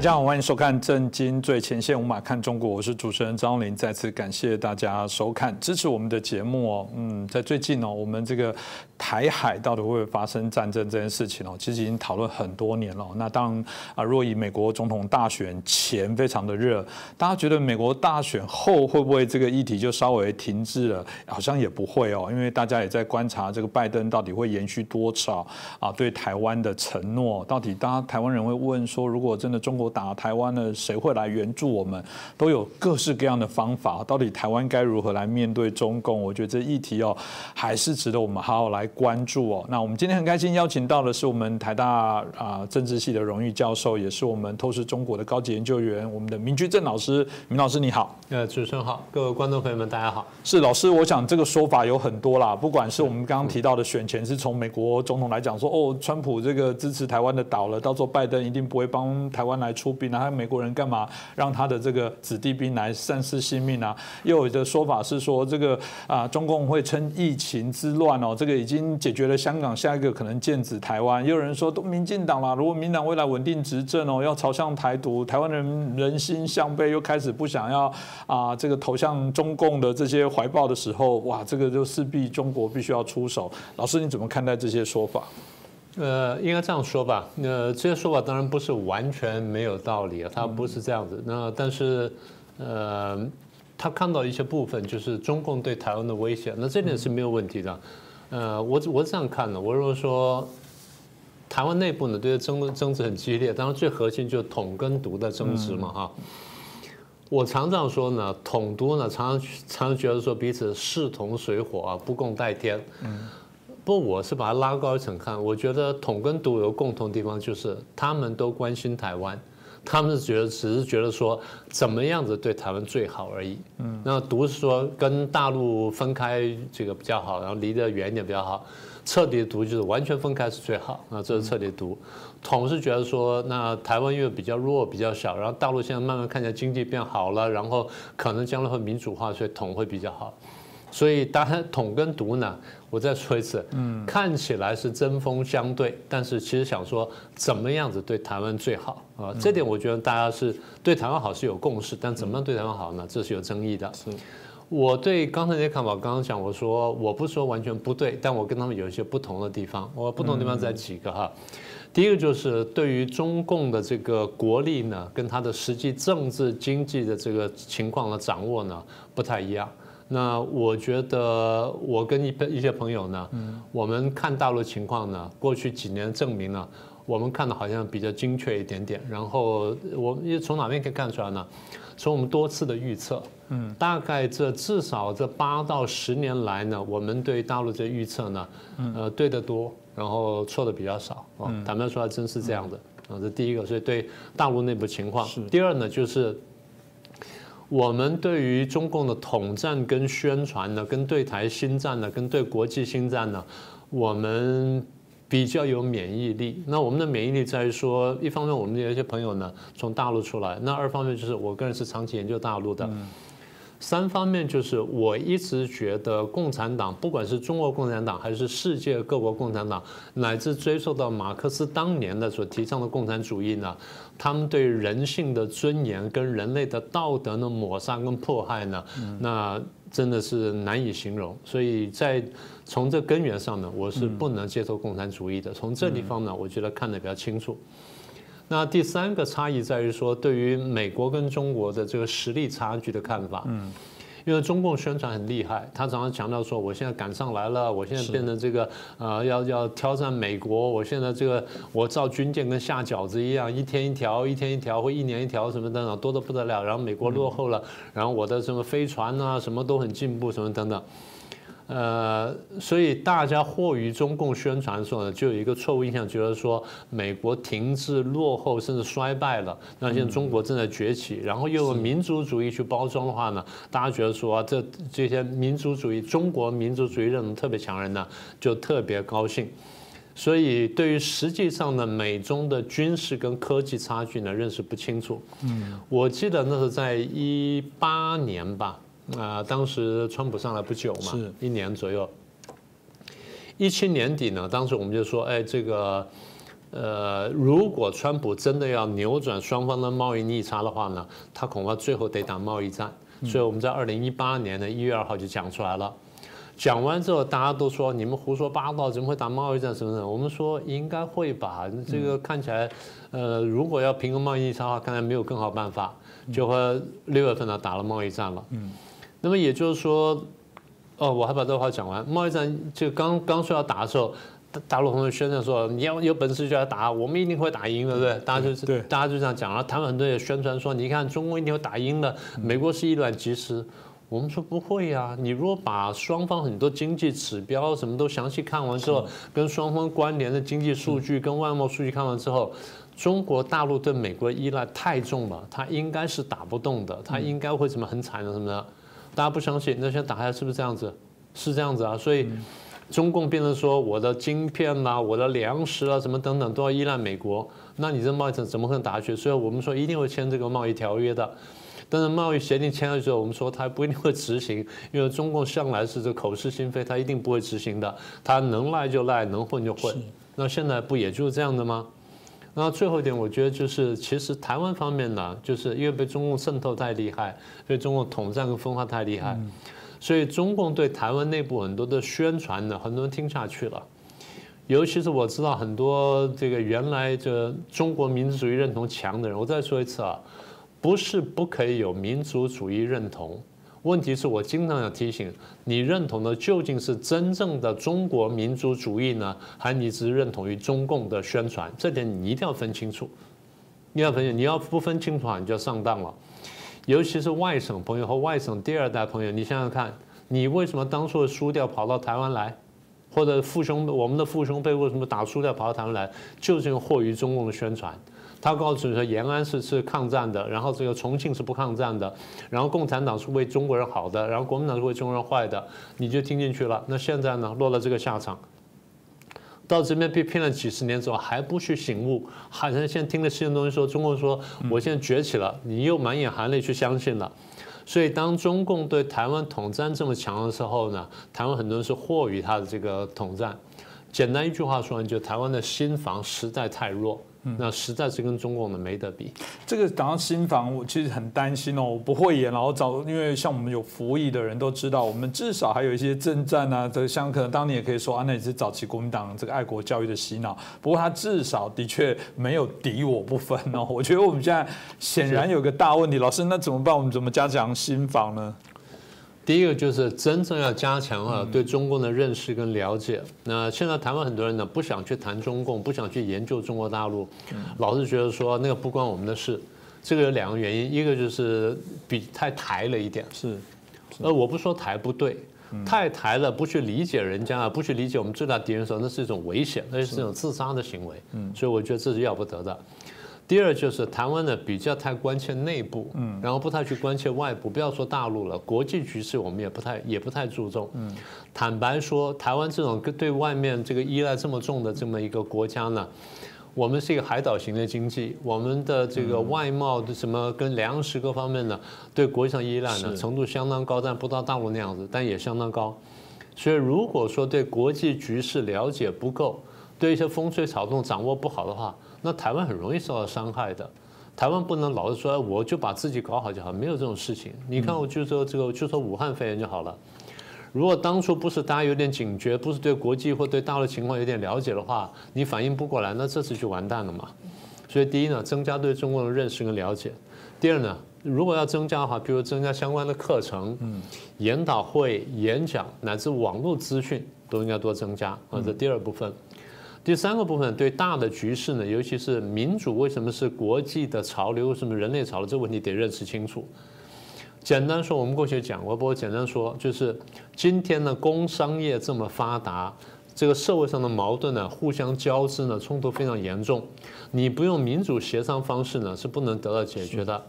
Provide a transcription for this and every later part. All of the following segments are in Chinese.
大家好，欢迎收看《震惊最前线》，无马看中国，我是主持人张林。再次感谢大家收看支持我们的节目哦。嗯，在最近哦，我们这个台海到底会不会发生战争这件事情哦，其实已经讨论很多年了。那当然啊，若以美国总统大选前非常的热，大家觉得美国大选后会不会这个议题就稍微停滞了？好像也不会哦，因为大家也在观察这个拜登到底会延续多少啊对台湾的承诺。到底大家台湾人会问说，如果真的中国打台湾的，谁会来援助我们？都有各式各样的方法。到底台湾该如何来面对中共？我觉得这议题哦，还是值得我们好好来关注哦。那我们今天很开心邀请到的是我们台大啊政治系的荣誉教授，也是我们透视中国的高级研究员，我们的明居正老师。明老师你好，呃，主持人好，各位观众朋友们大家好。是老师，我想这个说法有很多啦，不管是我们刚刚提到的选前是从美国总统来讲说，哦，川普这个支持台湾的倒了，到时候拜登一定不会帮台湾来出兵，那美国人干嘛让他的这个子弟兵来丧失性命啊？又有的说法是说，这个啊，中共会趁疫情之乱哦，这个已经解决了香港，下一个可能剑指台湾。也有人说，都民进党啦，如果民党未来稳定执政哦，要朝向台独，台湾人人心向背，又开始不想要啊，这个投向中共的这些怀抱的时候，哇，这个就势必中国必须要出手。老师，你怎么看待这些说法？呃，应该这样说吧。那这些说法当然不是完全没有道理啊，它不是这样子。那但是，呃，他看到一些部分，就是中共对台湾的威胁，那这点是没有问题的。呃，我我这样看的，我如果说台湾内部呢，对争争执很激烈，当然最核心就是统跟独的争执嘛，哈。我常常说呢，统独呢，常常常常觉得说彼此势同水火啊，不共戴天。不，我是把它拉高一层看。我觉得统跟独有共同地方，就是他们都关心台湾，他们是觉得只是觉得说怎么样子对台湾最好而已。嗯，那独是说跟大陆分开这个比较好，然后离得远一点比较好。彻底的独就是完全分开是最好。那这是彻底独。统是觉得说，那台湾因为比较弱比较小，然后大陆现在慢慢看起来经济变好了，然后可能将来会民主化，所以统会比较好。所以当然统跟独呢。我再说一次，嗯，看起来是针锋相对，但是其实想说怎么样子对台湾最好啊？这点我觉得大家是对台湾好是有共识，但怎么样对台湾好呢？这是有争议的。是，我对刚才那些看法，刚刚讲我说我不说完全不对，但我跟他们有一些不同的地方。我不同地方在几个哈，第一个就是对于中共的这个国力呢，跟他的实际政治经济的这个情况的掌握呢，不太一样。那我觉得我跟一一些朋友呢，我们看大陆情况呢，过去几年证明了，我们看的好像比较精确一点点。然后我从哪边可以看出来呢？从我们多次的预测，嗯，大概这至少这八到十年来呢，我们对大陆这预测呢，呃，对的多，然后错的比较少。坦白说，还真是这样的。啊，这第一个，所以对大陆内部情况。第二呢，就是。我们对于中共的统战跟宣传呢，跟对台新战呢，跟对国际新战呢，我们比较有免疫力。那我们的免疫力在于说，一方面我们有一些朋友呢从大陆出来，那二方面就是我个人是长期研究大陆的。三方面就是我一直觉得共产党，不管是中国共产党还是世界各国共产党，乃至追溯到马克思当年的所提倡的共产主义呢，他们对人性的尊严跟人类的道德的抹杀跟迫害呢，那真的是难以形容。所以在从这根源上呢，我是不能接受共产主义的。从这地方呢，我觉得看得比较清楚。那第三个差异在于说，对于美国跟中国的这个实力差距的看法。嗯，因为中共宣传很厉害，他常常强调说，我现在赶上来了，我现在变成这个呃，要要挑战美国，我现在这个我造军舰跟下饺子一样，一天一条，一天一条，或一年一条，什么等等，多得不得了。然后美国落后了，然后我的什么飞船啊，什么都很进步，什么等等。呃，所以大家或于中共宣传的时候呢，就有一个错误印象，觉得说美国停滞、落后，甚至衰败了。那现在中国正在崛起，然后又有民族主义去包装的话呢，大家觉得说这这些民族主义、中国民族主义认同特别强人呢，就特别高兴。所以对于实际上的美中的军事跟科技差距呢，认识不清楚。嗯，我记得那是在一八年吧。啊，当时川普上来不久嘛，一年左右。一七年底呢，当时我们就说，哎，这个呃，如果川普真的要扭转双方的贸易逆差的话呢，他恐怕最后得打贸易战。所以我们在二零一八年的一月二号就讲出来了。讲完之后，大家都说你们胡说八道，怎么会打贸易战什么的？我们说应该会吧。这个看起来，呃，如果要平衡贸易逆差的话，看来没有更好办法，就和六月份呢打了贸易战了。嗯。那么也就是说，哦，我还把这话讲完。贸易战就刚刚说要打的时候。大陆朋友宣传说，你要有本事就要打，我们一定会打赢，对不对？大家就是，大家就这样讲了。他们很多也宣传说，你看中国一定会打赢的，美国是一卵即时。我们说不会呀，你如果把双方很多经济指标什么都详细看完之后，跟双方关联的经济数据跟外贸数据看完之后，中国大陆对美国依赖太重了，它应该是打不动的，它应该会怎么很惨的什么的。大家不相信，那现在打开是不是这样子？是这样子啊，所以。中共变成说我的晶片啦、我的粮食啊什么等等都要依赖美国，那你这贸易怎怎么可能打下去？所以我们说一定会签这个贸易条约的。但是贸易协定签了之后，我们说它不一定会执行，因为中共向来是这口是心非，它一定不会执行的。它能赖就赖，能混就混。那现在不也就是这样的吗？那最后一点，我觉得就是其实台湾方面呢，就是因为被中共渗透太厉害，被中共统战跟分化太厉害。所以中共对台湾内部很多的宣传呢，很多人听下去了。尤其是我知道很多这个原来这中国民族主义认同强的人，我再说一次啊，不是不可以有民族主义认同，问题是我经常要提醒你，认同的究竟是真正的中国民族主义呢，还是你只是认同于中共的宣传？这点你一定要分清楚。你要分清，你要不分清楚啊，你就上当了。尤其是外省朋友和外省第二代朋友，你想想看，你为什么当初输掉跑到台湾来，或者父兄我们的父兄辈为什么打输掉跑到台湾来，就是因为惑于中共的宣传。他告诉你说延安是是抗战的，然后这个重庆是不抗战的，然后共产党是为中国人好的，然后国民党是为中国人坏的，你就听进去了。那现在呢，落了这个下场。到这边被骗了几十年之后还不去醒悟，好像现在听了新的东西说中共说我现在崛起了，你又满眼含泪去相信了。所以当中共对台湾统战这么强的时候呢，台湾很多人是惑于他的这个统战。简单一句话说，就台湾的心防实在太弱。那实在是跟中共的没得比。这个讲到新房，我其实很担心哦。我不会演，然后找，因为像我们有服役的人都知道，我们至少还有一些政战啊，这像可能当年也可以说啊，那也是早期国民党这个爱国教育的洗脑。不过他至少的确没有敌我不分哦。我觉得我们现在显然有个大问题，老师那怎么办？我们怎么加强新房呢？第一个就是真正要加强啊对中共的认识跟了解。那现在台湾很多人呢不想去谈中共，不想去研究中国大陆，老是觉得说那个不关我们的事。这个有两个原因，一个就是比太台了一点。是，呃，我不说台不对，太台了，不去理解人家啊，不去理解我们最大敌人的时候，那是一种危险，那是一种自杀的行为。嗯，所以我觉得这是要不得的。第二就是台湾呢比较太关切内部，嗯，然后不太去关切外部，不要说大陆了，国际局势我们也不太也不太注重，嗯，坦白说，台湾这种对外面这个依赖这么重的这么一个国家呢，我们是一个海岛型的经济，我们的这个外贸的什么跟粮食各方面呢，对国际上依赖呢程度相当高，但不到大陆那样子，但也相当高，所以如果说对国际局势了解不够，对一些风吹草动掌握不好的话。那台湾很容易受到伤害的，台湾不能老是说我就把自己搞好就好，没有这种事情。你看，我就说这个，就说武汉肺炎就好了。如果当初不是大家有点警觉，不是对国际或对大陆情况有点了解的话，你反应不过来，那这次就完蛋了嘛。所以第一呢，增加对中国的认识跟了解；第二呢，如果要增加的话，比如增加相关的课程、研讨会、演讲乃至网络资讯，都应该多增加啊。这第二部分。第三个部分对大的局势呢，尤其是民主为什么是国际的潮流，为什么人类潮流这个问题得认识清楚。简单说，我们过去讲过，不过简单说，就是今天呢，工商业这么发达，这个社会上的矛盾呢，互相交织呢，冲突非常严重。你不用民主协商方式呢，是不能得到解决的。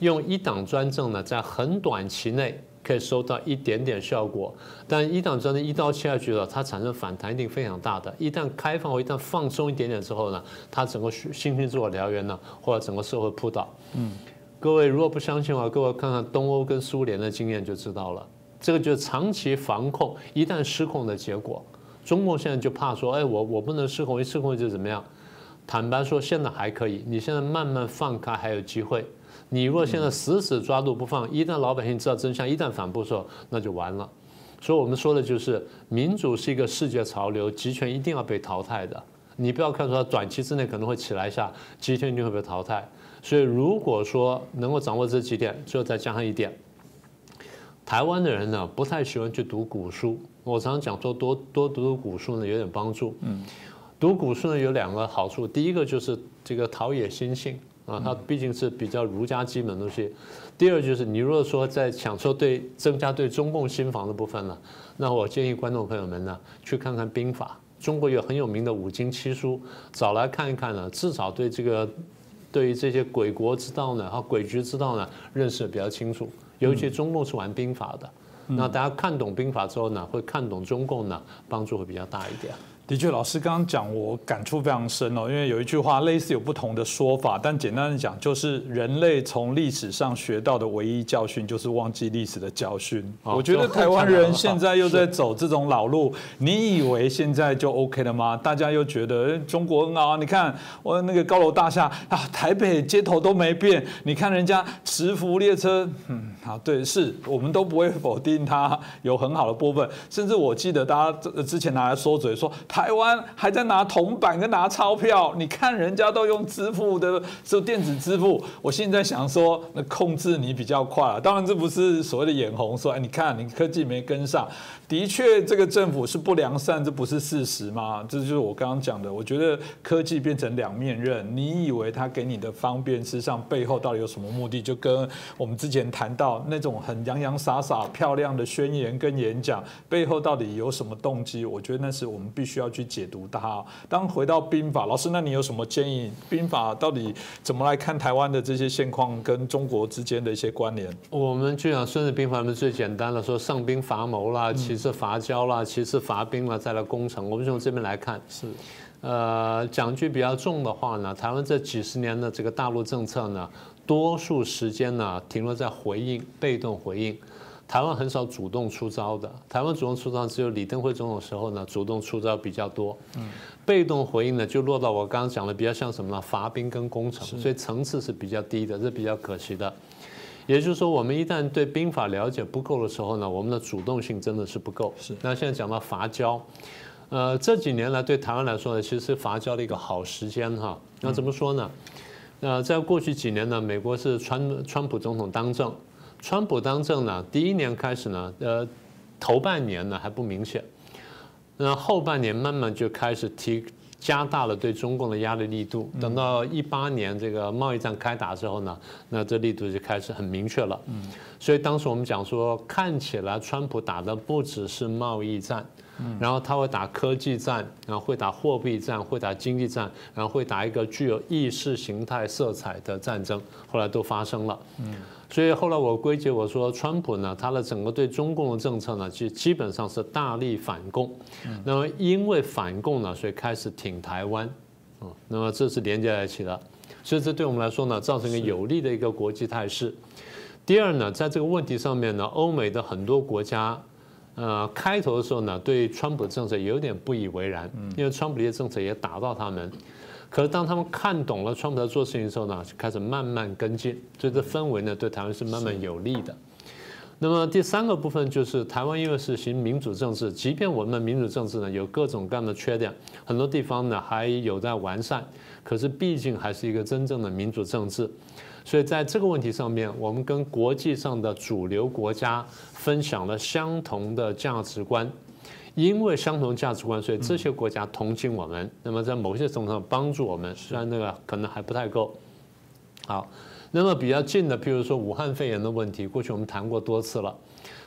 用一党专政呢，在很短期内。可以收到一点点效果，但一党专政一刀切下去了，它产生反弹一定非常大的。一旦开放或一旦放松一点点之后呢，它整个新兴自我燎原呢，或者整个社会扑倒。嗯，各位如果不相信的话，各位看看东欧跟苏联的经验就知道了。这个就是长期防控一旦失控的结果。中共现在就怕说，哎，我我不能失控，一失控就怎么样？坦白说，现在还可以。你现在慢慢放开，还有机会。你如果现在死死抓住不放，一旦老百姓知道真相，一旦反扑的时候，那就完了。所以我们说的就是，民主是一个世界潮流，集权一定要被淘汰的。你不要看说短期之内可能会起来一下，集权一定会被淘汰。所以如果说能够掌握这几点，最后再加上一点，台湾的人呢不太喜欢去读古书。我常常讲说多多读读古书呢有点帮助。嗯。读古书呢有两个好处，第一个就是这个陶冶心性啊，它毕竟是比较儒家基本东西。第二就是你如果说在享受对增加对中共心防的部分呢，那我建议观众朋友们呢去看看兵法，中国有很有名的五经七书，找来看一看呢，至少对这个对于这些鬼国之道呢和诡局之道呢认识比较清楚。尤其中共是玩兵法的，那大家看懂兵法之后呢，会看懂中共呢，帮助会比较大一点。的确，老师刚刚讲，我感触非常深哦。因为有一句话类似有不同的说法，但简单的讲，就是人类从历史上学到的唯一教训，就是忘记历史的教训。我觉得台湾人现在又在走这种老路。你以为现在就 OK 了吗？大家又觉得中国很好。你看我那个高楼大厦啊，台北街头都没变。你看人家磁浮列车，嗯，好，对，是我们都不会否定它有很好的部分。甚至我记得大家之前拿来说嘴说。台湾还在拿铜板跟拿钞票，你看人家都用支付的，是电子支付。我现在想说，那控制你比较快了。当然，这不是所谓的眼红，说哎，你看你科技没跟上。的确，这个政府是不良善，这不是事实吗？这就是我刚刚讲的。我觉得科技变成两面刃，你以为它给你的方便，实际上背后到底有什么目的？就跟我们之前谈到那种很洋洋洒洒、漂亮的宣言跟演讲，背后到底有什么动机？我觉得那是我们必须要去解读它。当回到兵法，老师，那你有什么建议？兵法到底怎么来看台湾的这些现况跟中国之间的一些关联？我们就讲《孙子兵法》里面最简单的说：上兵伐谋啦，其是伐交啦，其次伐兵了，再来攻城。我们从这边来看，是，呃，讲句比较重的话呢，台湾这几十年的这个大陆政策呢，多数时间呢停留在回应，被动回应。台湾很少主动出招的，台湾主动出招只有李登辉总统时候呢，主动出招比较多。嗯，被动回应呢，就落到我刚刚讲的比较像什么呢？伐兵跟攻城，所以层次是比较低的，这比较可惜的。也就是说，我们一旦对兵法了解不够的时候呢，我们的主动性真的是不够。是。那现在讲到伐交，呃，这几年来对台湾来说呢，其实是伐交的一个好时间哈。那怎么说呢？那在过去几年呢，美国是川川普总统当政，川普当政呢，第一年开始呢，呃，头半年呢还不明显，那后半年慢慢就开始提。加大了对中共的压力力度，等到一八年这个贸易战开打之后呢，那这力度就开始很明确了。嗯，所以当时我们讲说，看起来川普打的不只是贸易战，然后他会打科技战，然后会打货币战，会打经济战，然后会打一个具有意识形态色彩的战争，后来都发生了。嗯。所以后来我归结我说，川普呢，他的整个对中共的政策呢，其实基本上是大力反共。那么因为反共呢，所以开始挺台湾。啊，那么这是连接在一起的。所以这对我们来说呢，造成一个有利的一个国际态势。第二呢，在这个问题上面呢，欧美的很多国家，呃，开头的时候呢，对川普的政策有点不以为然，因为川普的政策也打到他们。可是当他们看懂了川普在做事情的时候呢，就开始慢慢跟进，所以这氛围呢对台湾是慢慢有利的。那么第三个部分就是台湾因为是行民主政治，即便我们的民主政治呢有各种各样的缺点，很多地方呢还有在完善，可是毕竟还是一个真正的民主政治，所以在这个问题上面，我们跟国际上的主流国家分享了相同的价值观。因为相同价值观，所以这些国家同情我们。那么在某些程度上帮助我们，虽然那个可能还不太够。好，那么比较近的，譬如说武汉肺炎的问题，过去我们谈过多次了。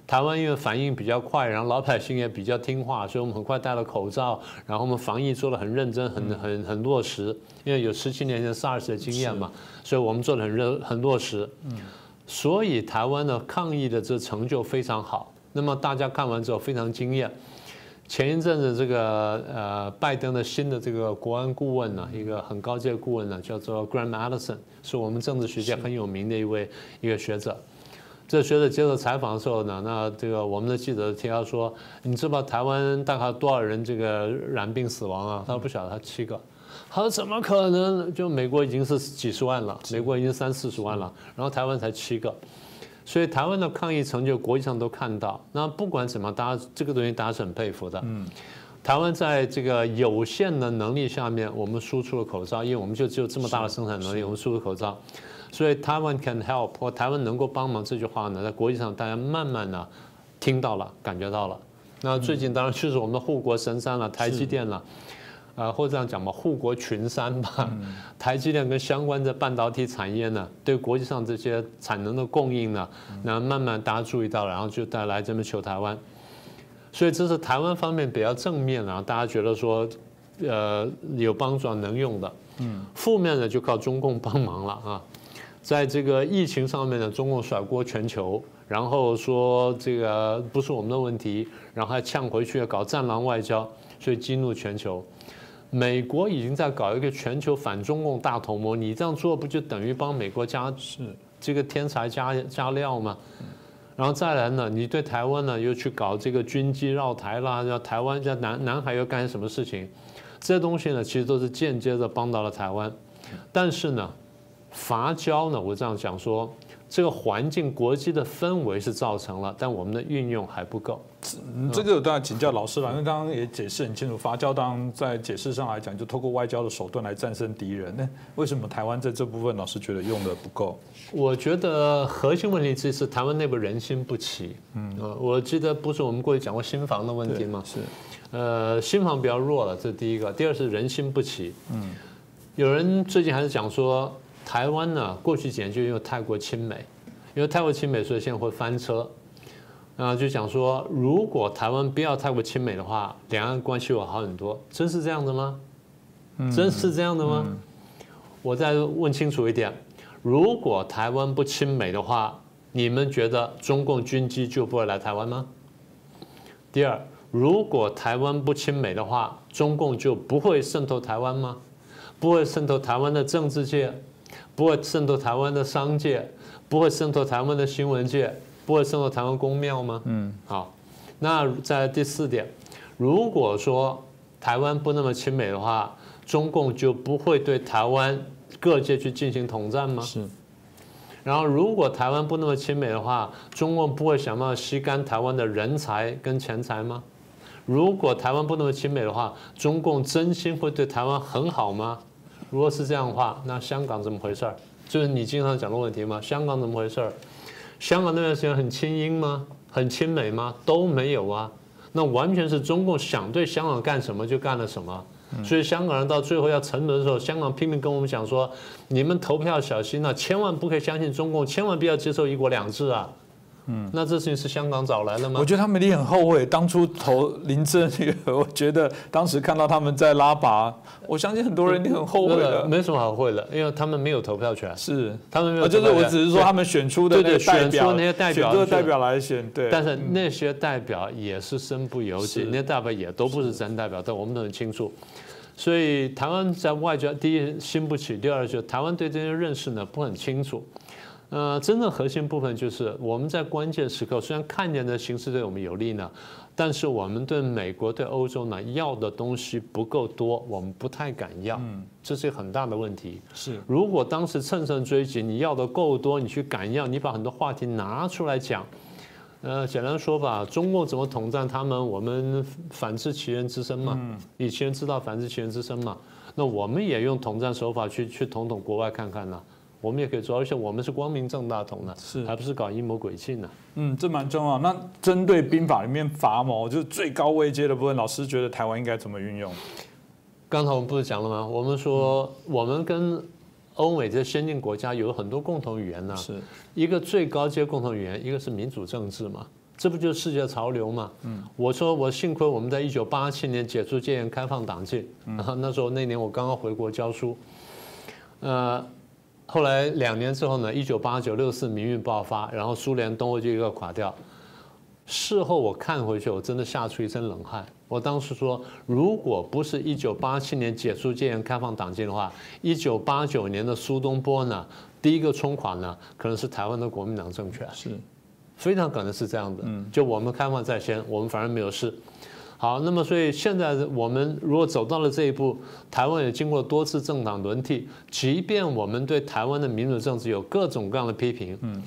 台湾因为反应比较快，然后老百姓也比较听话，所以我们很快戴了口罩，然后我们防疫做的很认真、很很很落实。因为有十七年前 SARS 的经验嘛，所以我们做的很认很落实。嗯。所以台湾的抗疫的这成就非常好。那么大家看完之后非常惊艳。前一阵子，这个呃，拜登的新的这个国安顾问呢，一个很高阶顾问呢，叫做 Graham Allison，是我们政治学界很有名的一位一个学者。这学者接受采访的时候呢，那这个我们的记者提到说：“你知道台湾大概多少人这个染病死亡啊？”他说：“不晓得，他七个。”他说怎么可能？就美国已经是几十万了，美国已经三四十万了，然后台湾才七个，所以台湾的抗疫成就国际上都看到。那不管怎么，大家这个东西大家是很佩服的。嗯，台湾在这个有限的能力下面，我们输出了口罩，因为我们就只有这么大的生产能力，我们输出口罩。所以台湾 can help 或台湾能够帮忙这句话呢，在国际上大家慢慢的听到了，感觉到了。那最近当然就是我们的护国神山了，台积电了，啊，或者这样讲吧，护国群山吧。台积电跟相关的半导体产业呢，对国际上这些产能的供应呢，那慢慢大家注意到，然后就带来这么求台湾。所以这是台湾方面比较正面啊，大家觉得说，呃，有帮助、能用的。嗯。负面的就靠中共帮忙了啊。在这个疫情上面呢，中共甩锅全球，然后说这个不是我们的问题，然后还呛回去搞战狼外交，所以激怒全球。美国已经在搞一个全球反中共大同盟，你这样做不就等于帮美国加是这个天才加加料吗？然后再来呢，你对台湾呢又去搞这个军机绕台啦，要台湾在南南海又干什么事情？这些东西呢，其实都是间接的帮到了台湾，但是呢。伐交呢？我这样讲说，这个环境国际的氛围是造成了，但我们的运用还不够。这个当然请教老师了，因为刚刚也解释很清楚，伐交当然在解释上来讲，就透过外交的手段来战胜敌人。那为什么台湾在这部分老师觉得用的不够？我觉得核心问题其实台湾内部人心不齐。嗯，我记得不是我们过去讲过新房的问题吗？是，呃，新房比较弱了，这是第一个。第二是人心不齐。嗯，有人最近还是讲说。台湾呢，过去几年就因为太过亲美，因为太过亲美，所以现在会翻车。啊，就讲说，如果台湾不要太过亲美的话，两岸关系会好很多。真是这样的吗？真是这样的吗？我再问清楚一点：如果台湾不亲美的话，你们觉得中共军机就不会来台湾吗？第二，如果台湾不亲美的话，中共就不会渗透台湾吗？不会渗透台湾的政治界？不会渗透台湾的商界，不会渗透台湾的新闻界，不会渗透台湾公庙吗？嗯，好。那在第四点，如果说台湾不那么亲美的话，中共就不会对台湾各界去进行统战吗？是。然后，如果台湾不那么亲美的话，中共不会想办法吸干台湾的人才跟钱财吗？如果台湾不那么亲美的话，中共真心会对台湾很好吗？如果是这样的话，那香港怎么回事儿？就是你经常讲的问题吗？香港怎么回事儿？香港那段时间很亲英吗？很亲美吗？都没有啊。那完全是中共想对香港干什么就干了什么。所以香港人到最后要沉沦的时候，香港拼命跟我们讲说：你们投票小心啊，千万不可以相信中共，千万不要接受一国两制啊。嗯，那这事情是香港找来的吗？我觉得他们一定很后悔当初投林郑月娥。我觉得当时看到他们在拉拔，我相信很多人一定很后悔的。没什么好悔的，因为他们没有投票权。是，他们没有。就是我只是说他们选出的那表，那些代表，选代表来选。对。但是那些代表也是身不由己，那些代表也都不是真代表，但我们都很清楚。所以台湾在外交，第一心不起，第二就台湾对这些认识呢不很清楚。呃，真正核心部分就是我们在关键时刻，虽然看见的形势对我们有利呢，但是我们对美国、对欧洲呢要的东西不够多，我们不太敢要，这是一个很大的问题。是，如果当时乘胜追击，你要的够多，你去敢要，你把很多话题拿出来讲，呃，简单说吧，中共怎么统战他们，我们反制其人之身嘛，以其人之道反制其人之身嘛，那我们也用统战手法去去统统国外看看呢。我们也可以做，而且我们是光明正大统的，是，还不是搞阴谋诡计呢？嗯，这蛮重要。那针对兵法里面伐谋，就是最高位阶的部分，老师觉得台湾应该怎么运用？刚才我们不是讲了吗？我们说我们跟欧美这些先进国家有很多共同语言呢，是一个最高阶共同语言，一个是民主政治嘛，这不就是世界潮流嘛？嗯，我说我幸亏我们在一九八七年解除戒严开放党禁，然后那时候那年我刚刚回国教书，呃。后来两年之后呢，一九八九六四民运爆发，然后苏联东欧就一个垮掉。事后我看回去，我真的吓出一身冷汗。我当时说，如果不是一九八七年解除戒严开放党禁的话，一九八九年的苏东坡呢，第一个冲垮呢，可能是台湾的国民党政权，是，非常可能是这样的。嗯，就我们开放在先，我们反而没有事。好，那么所以现在我们如果走到了这一步，台湾也经过多次政党轮替，即便我们对台湾的民主政治有各种各样的批评，嗯，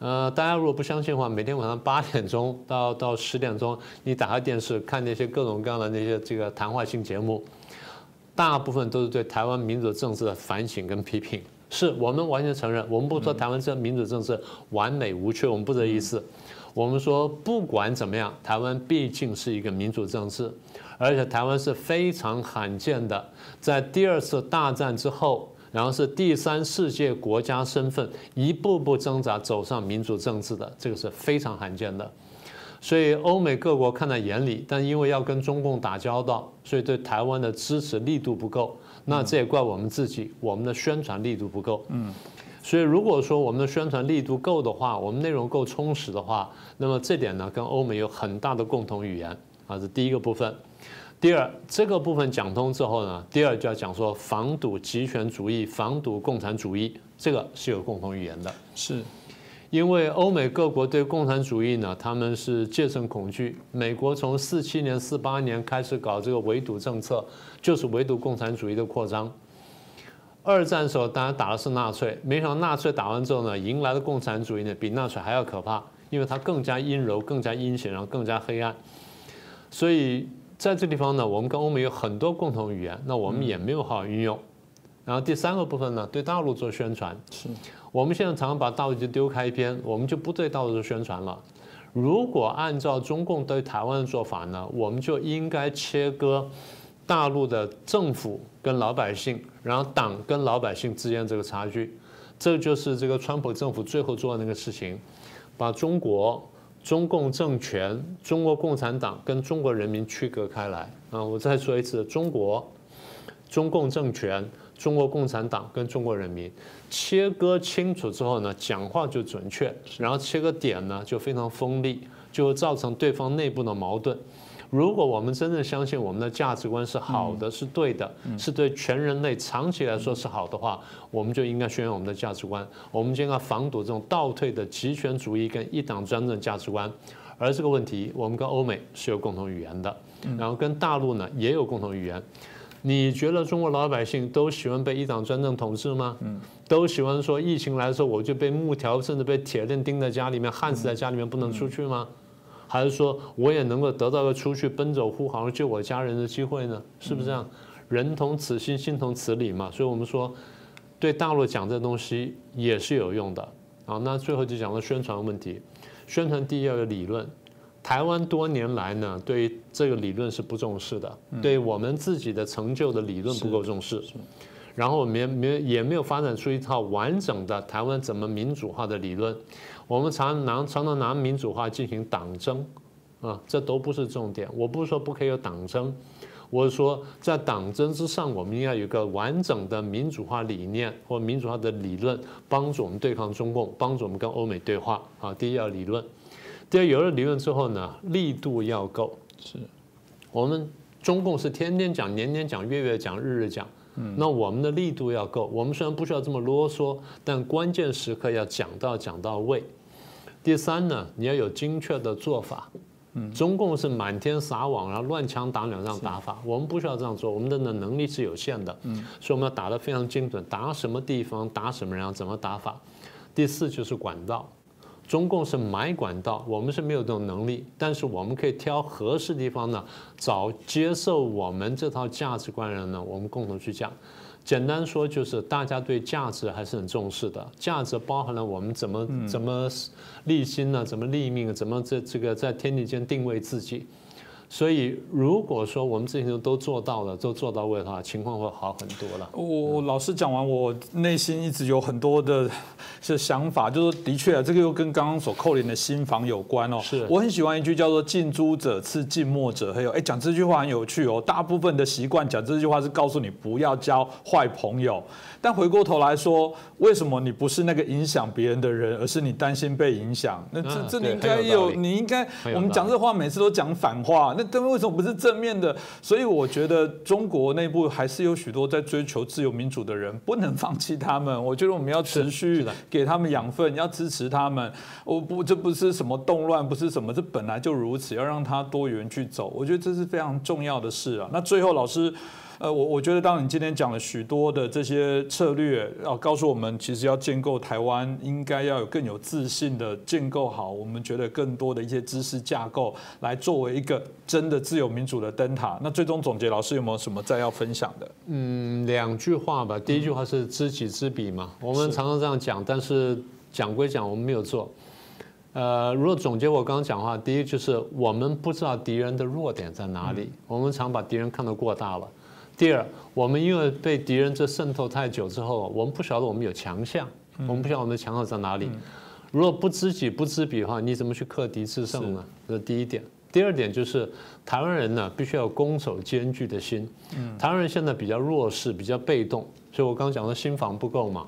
呃，大家如果不相信的话，每天晚上八点钟到到十点钟，你打开电视看那些各种各样的那些这个谈话性节目，大部分都是对台湾民主政治的反省跟批评。是我们完全承认，我们不说台湾这民主政治完美无缺，我们不这意思。我们说不管怎么样，台湾毕竟是一个民主政治，而且台湾是非常罕见的，在第二次大战之后，然后是第三世界国家身份一步步挣扎走上民主政治的，这个是非常罕见的。所以欧美各国看在眼里，但因为要跟中共打交道，所以对台湾的支持力度不够。那这也怪我们自己，我们的宣传力度不够。嗯，所以如果说我们的宣传力度够的话，我们内容够充实的话，那么这点呢，跟欧美有很大的共同语言啊，这第一个部分。第二，这个部分讲通之后呢，第二就要讲说防堵极权主义、防堵共产主义，这个是有共同语言的。是。因为欧美各国对共产主义呢，他们是戒慎恐惧。美国从四七年、四八年开始搞这个围堵政策，就是围堵共产主义的扩张。二战的时候，当然打的是纳粹，没想到纳粹打完之后呢，迎来的共产主义呢，比纳粹还要可怕，因为它更加阴柔、更加阴险，然后更加黑暗。所以在这地方呢，我们跟欧美有很多共同语言，那我们也没有好好运用。然后第三个部分呢，对大陆做宣传。是。我们现在常常把大陆就丢开一边，我们就不对大陆做宣传了。如果按照中共对台湾的做法呢，我们就应该切割大陆的政府跟老百姓，然后党跟老百姓之间这个差距。这就是这个川普政府最后做的那个事情，把中国、中共政权、中国共产党跟中国人民区隔开来。啊，我再说一次，中国、中共政权。中国共产党跟中国人民切割清楚之后呢，讲话就准确，然后切割点呢就非常锋利，就会造成对方内部的矛盾。如果我们真正相信我们的价值观是好的，是对的，是对全人类长期来说是好的话，我们就应该宣扬我们的价值观，我们就应该防堵这种倒退的极权主义跟一党专政价值观。而这个问题，我们跟欧美是有共同语言的，然后跟大陆呢也有共同语言。你觉得中国老百姓都喜欢被一党专政统治吗？嗯，都喜欢说疫情来的时候我就被木条甚至被铁链钉在家里面，焊死在家里面不能出去吗？还是说我也能够得到个出去奔走呼号救我家人的机会呢？是不是这样？人同此心，心同此理嘛。所以我们说，对大陆讲这东西也是有用的啊。那最后就讲到宣传问题，宣传第一要有理论。台湾多年来呢，对于这个理论是不重视的，对我们自己的成就的理论不够重视，然后我们也没也没有发展出一套完整的台湾怎么民主化的理论。我们常拿常常拿民主化进行党争，啊，这都不是重点。我不是说不可以有党争，我是说在党争之上，我们应该有一个完整的民主化理念或民主化的理论，帮助我们对抗中共，帮助我们跟欧美对话。啊，第一要理论。第二，有了理论之后呢，力度要够。是，我们中共是天天讲、年年讲、月月讲、日日讲。嗯，那我们的力度要够。我们虽然不需要这么啰嗦，但关键时刻要讲到讲到位。第三呢，你要有精确的做法。嗯，中共是满天撒网，然后乱枪打鸟这样打法，我们不需要这样做。我们的能力是有限的。嗯，所以我们要打得非常精准，打什么地方，打什么人，怎么打法。第四就是管道。中共是买管道，我们是没有这种能力，但是我们可以挑合适地方呢，找接受我们这套价值观的人呢，我们共同去讲。简单说就是大家对价值还是很重视的，价值包含了我们怎么怎么立心呢，怎么立命，怎么在这个在天地间定位自己。所以，如果说我们这些都做到了，都做到位的话，情况会好很多了。我老师讲完，我内心一直有很多的是想法，就是的确啊，这个又跟刚刚所扣连的新房有关哦。是，我很喜欢一句叫做“近朱者赤，近墨者黑”。哦，哎，讲这句话很有趣哦。大部分的习惯讲这句话是告诉你不要交坏朋友。但回过头来说，为什么你不是那个影响别人的人，而是你担心被影响？那这这你应该有，你应该我们讲这话每次都讲反话。那他们为什么不是正面的？所以我觉得中国内部还是有许多在追求自由民主的人，不能放弃他们。我觉得我们要持续给他们养分，要支持他们。我不，这不是什么动乱，不是什么，这本来就如此，要让他多元去走。我觉得这是非常重要的事啊。那最后老师。呃，我我觉得，当你今天讲了许多的这些策略，要告诉我们，其实要建构台湾，应该要有更有自信的建构好。我们觉得更多的一些知识架构，来作为一个真的自由民主的灯塔。那最终总结，老师有没有什么再要分享的？嗯，两句话吧。第一句话是知己知彼嘛，我们常常这样讲，但是讲归讲，我们没有做。呃，如果总结我刚刚讲话，第一就是我们不知道敌人的弱点在哪里，我们常把敌人看得过大了。第二，我们因为被敌人这渗透太久之后，我们不晓得我们有强项，我们不晓得我们的强项在哪里。如果不知己不知彼的话，你怎么去克敌制胜呢？这是第一点。第二点就是台湾人呢，必须要有攻守兼具的心。台湾人现在比较弱势，比较被动，所以我刚刚讲的心防不够嘛。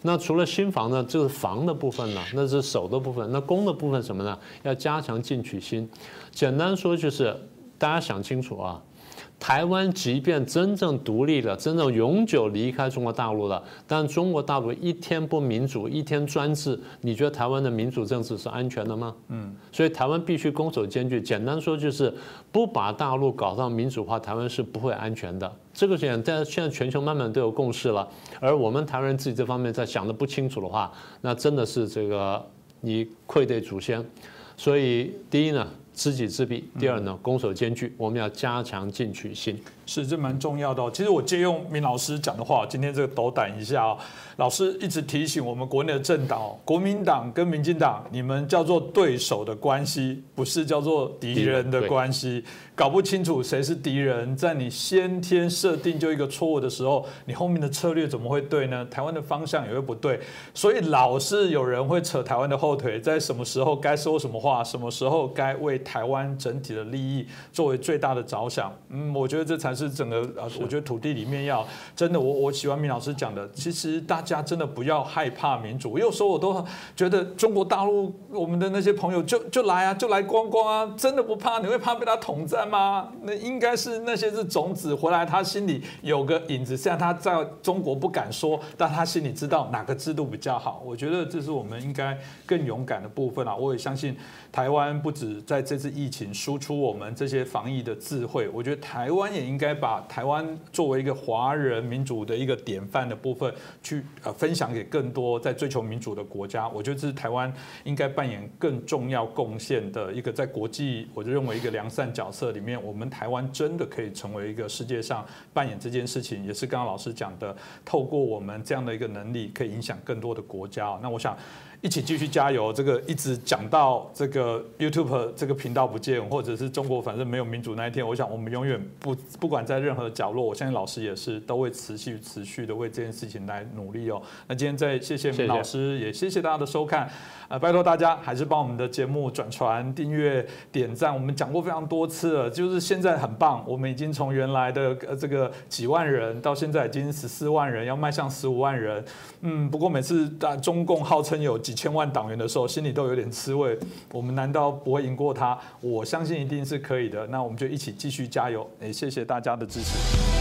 那除了心防呢，就是防的部分呢，那是守的部分。那攻的部分什么呢？要加强进取心。简单说就是，大家想清楚啊。台湾即便真正独立了，真正永久离开中国大陆了，但中国大陆一天不民主，一天专制，你觉得台湾的民主政治是安全的吗？嗯，所以台湾必须攻守兼具。简单说就是不把大陆搞到民主化，台湾是不会安全的。这个现在现在全球慢慢都有共识了，而我们台湾人自己这方面在想的不清楚的话，那真的是这个你愧对祖先。所以第一呢。知己知彼。第二呢，攻守兼具，我们要加强进取心。是，这蛮重要的。其实我借用明老师讲的话，今天这个斗胆一下哦。老师一直提醒我们国内的政党，国民党跟民进党，你们叫做对手的关系，不是叫做敌人的关系。搞不清楚谁是敌人，在你先天设定就一个错误的时候，你后面的策略怎么会对呢？台湾的方向也会不对。所以老是有人会扯台湾的后腿，在什么时候该说什么话，什么时候该为台湾整体的利益作为最大的着想。嗯，我觉得这才是整个啊，我觉得土地里面要真的，我我喜欢明老师讲的，其实大家真的不要害怕民主。有时候我都觉得中国大陆我们的那些朋友就就来啊，就来观光啊，真的不怕？你会怕被他统战？吗？那应该是那些是种子回来，他心里有个影子，虽然他在中国不敢说，但他心里知道哪个制度比较好。我觉得这是我们应该更勇敢的部分啊！我也相信台湾不止在这次疫情输出我们这些防疫的智慧，我觉得台湾也应该把台湾作为一个华人民主的一个典范的部分，去呃分享给更多在追求民主的国家。我觉得这是台湾应该扮演更重要贡献的一个在国际，我就认为一个良善角色。里面，我们台湾真的可以成为一个世界上扮演这件事情，也是刚刚老师讲的，透过我们这样的一个能力，可以影响更多的国家。那我想。一起继续加油！这个一直讲到这个 YouTube 这个频道不见，或者是中国反正没有民主那一天，我想我们永远不不管在任何角落，我相信老师也是都会持续持续的为这件事情来努力哦。那今天再谢谢老师，也谢谢大家的收看。呃，拜托大家还是帮我们的节目转传、订阅、点赞。我们讲过非常多次了，就是现在很棒，我们已经从原来的呃这个几万人，到现在已经十四万人，要迈向十五万人。嗯，不过每次大中共号称有几。几千万党员的时候，心里都有点滋味。我们难道不会赢过他？我相信一定是可以的。那我们就一起继续加油。也谢谢大家的支持。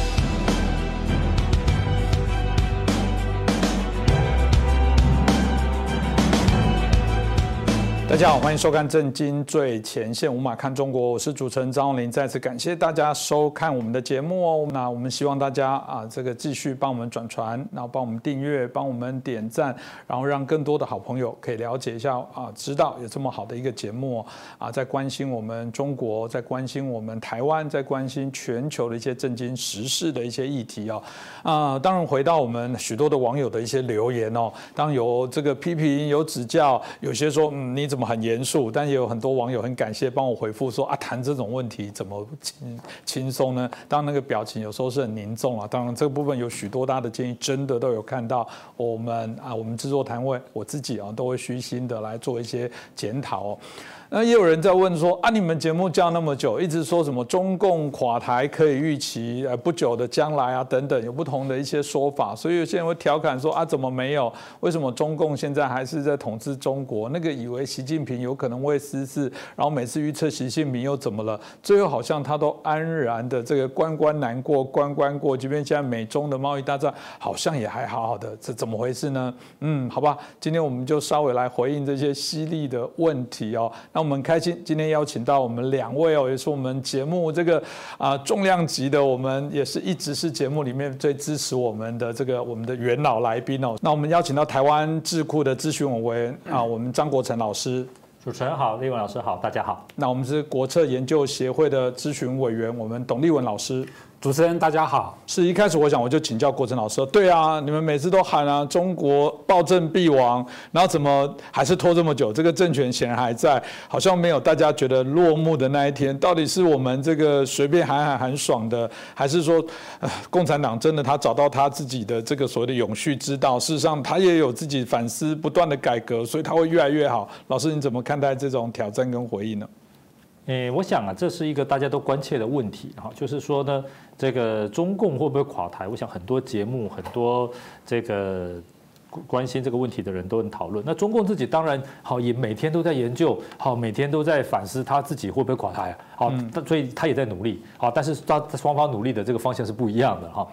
大家好，欢迎收看《震惊最前线》，无马看中国，我是主持人张永林。再次感谢大家收看我们的节目哦。那我们希望大家啊，这个继续帮我们转传，然后帮我们订阅，帮我们点赞，然后让更多的好朋友可以了解一下啊，知道有这么好的一个节目啊，在关心我们中国，在关心我们台湾，在关心全球的一些震惊时事的一些议题哦。啊，当然回到我们许多的网友的一些留言哦，当有这个批评，有指教，有些说嗯，你怎么？很严肃，但也有很多网友很感谢帮我回复说啊，谈这种问题怎么轻轻松呢？当那个表情有时候是很凝重啊。当然这个部分有许多大家的建议，真的都有看到。我们啊，我们制作单位我自己啊，都会虚心的来做一些检讨。那也有人在问说啊，你们节目叫那么久，一直说什么中共垮台可以预期，呃，不久的将来啊，等等，有不同的一些说法，所以有些人会调侃说啊，怎么没有？为什么中共现在还是在统治中国？那个以为习近平有可能会失势，然后每次预测习近平又怎么了，最后好像他都安然的这个关关难过关关过，即便现在美中的贸易大战好像也还好好的，这怎么回事呢？嗯，好吧，今天我们就稍微来回应这些犀利的问题哦。那我们开心今天邀请到我们两位哦，也是我们节目这个啊重量级的，我们也是一直是节目里面最支持我们的这个我们的元老来宾哦。那我们邀请到台湾智库的咨询委员啊，我们张国成老师。主持人好，立文老师好，大家好。那我们是国策研究协会的咨询委员，我们董立文老师。主持人大家好，是一开始我想我就请教国成老师，对啊，你们每次都喊啊中国暴政必亡，然后怎么还是拖这么久？这个政权显然还在，好像没有大家觉得落幕的那一天。到底是我们这个随便喊喊喊爽的，还是说，共产党真的他找到他自己的这个所谓的永续之道？事实上他也有自己反思、不断的改革，所以他会越来越好。老师你怎么看待这种挑战跟回应呢？诶，我想啊，这是一个大家都关切的问题哈，就是说呢，这个中共会不会垮台？我想很多节目、很多这个关心这个问题的人都很讨论。那中共自己当然好，也每天都在研究，好，每天都在反思他自己会不会垮台啊？好，所以他也在努力。好，但是他双方努力的这个方向是不一样的哈。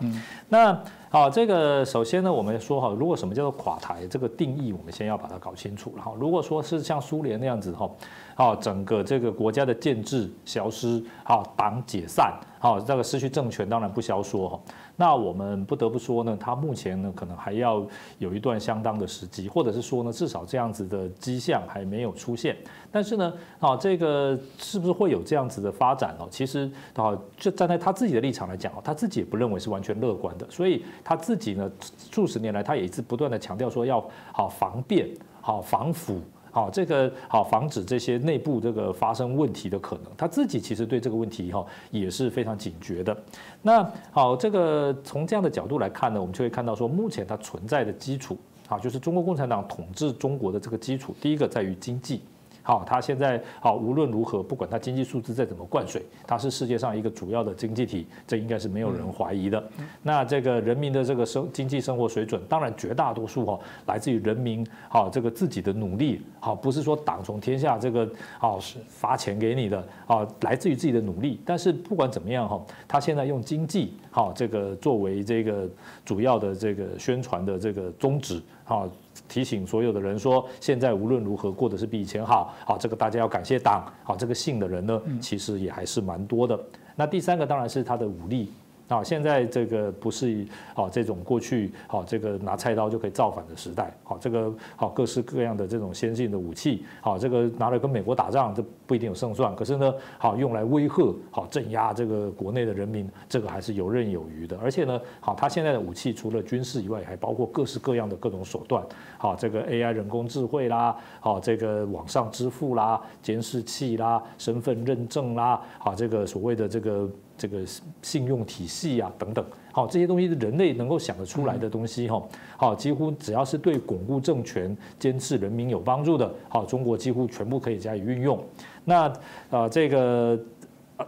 那好，这个首先呢，我们说哈，如果什么叫做垮台，这个定义我们先要把它搞清楚。哈，如果说是像苏联那样子哈。好，整个这个国家的建制消失，好，党解散，好，这个失去政权当然不消说哈。那我们不得不说呢，他目前呢可能还要有一段相当的时机，或者是说呢，至少这样子的迹象还没有出现。但是呢，啊，这个是不是会有这样子的发展哦？其实，啊，就站在他自己的立场来讲哦，他自己也不认为是完全乐观的。所以他自己呢，数十年来他也一直不断的强调说要好防变，好防腐。好，这个好防止这些内部这个发生问题的可能，他自己其实对这个问题哈也是非常警觉的。那好，这个从这样的角度来看呢，我们就会看到说，目前它存在的基础啊，就是中国共产党统治中国的这个基础，第一个在于经济。好，它现在好，无论如何，不管它经济数字再怎么灌水，它是世界上一个主要的经济体，这应该是没有人怀疑的。那这个人民的这个生经济生活水准，当然绝大多数哈，来自于人民好这个自己的努力，好不是说党从天下这个好是发钱给你的，啊来自于自己的努力。但是不管怎么样哈，他现在用经济好这个作为这个主要的这个宣传的这个宗旨，好。提醒所有的人说，现在无论如何过得是比以前好，好这个大家要感谢党，好这个信的人呢，其实也还是蛮多的。那第三个当然是他的武力。啊，现在这个不是啊这种过去啊这个拿菜刀就可以造反的时代，好这个好各式各样的这种先进的武器，好这个拿来跟美国打仗，这不一定有胜算。可是呢，好用来威吓、好镇压这个国内的人民，这个还是游刃有余的。而且呢，好他现在的武器除了军事以外，还包括各式各样的各种手段，好这个 AI 人工智慧啦，好这个网上支付啦、监视器啦、身份认证啦，好这个所谓的这个。这个信用体系啊，等等，好，这些东西是人类能够想得出来的东西哈，好，几乎只要是对巩固政权、监视人民有帮助的，好，中国几乎全部可以加以运用。那啊，这个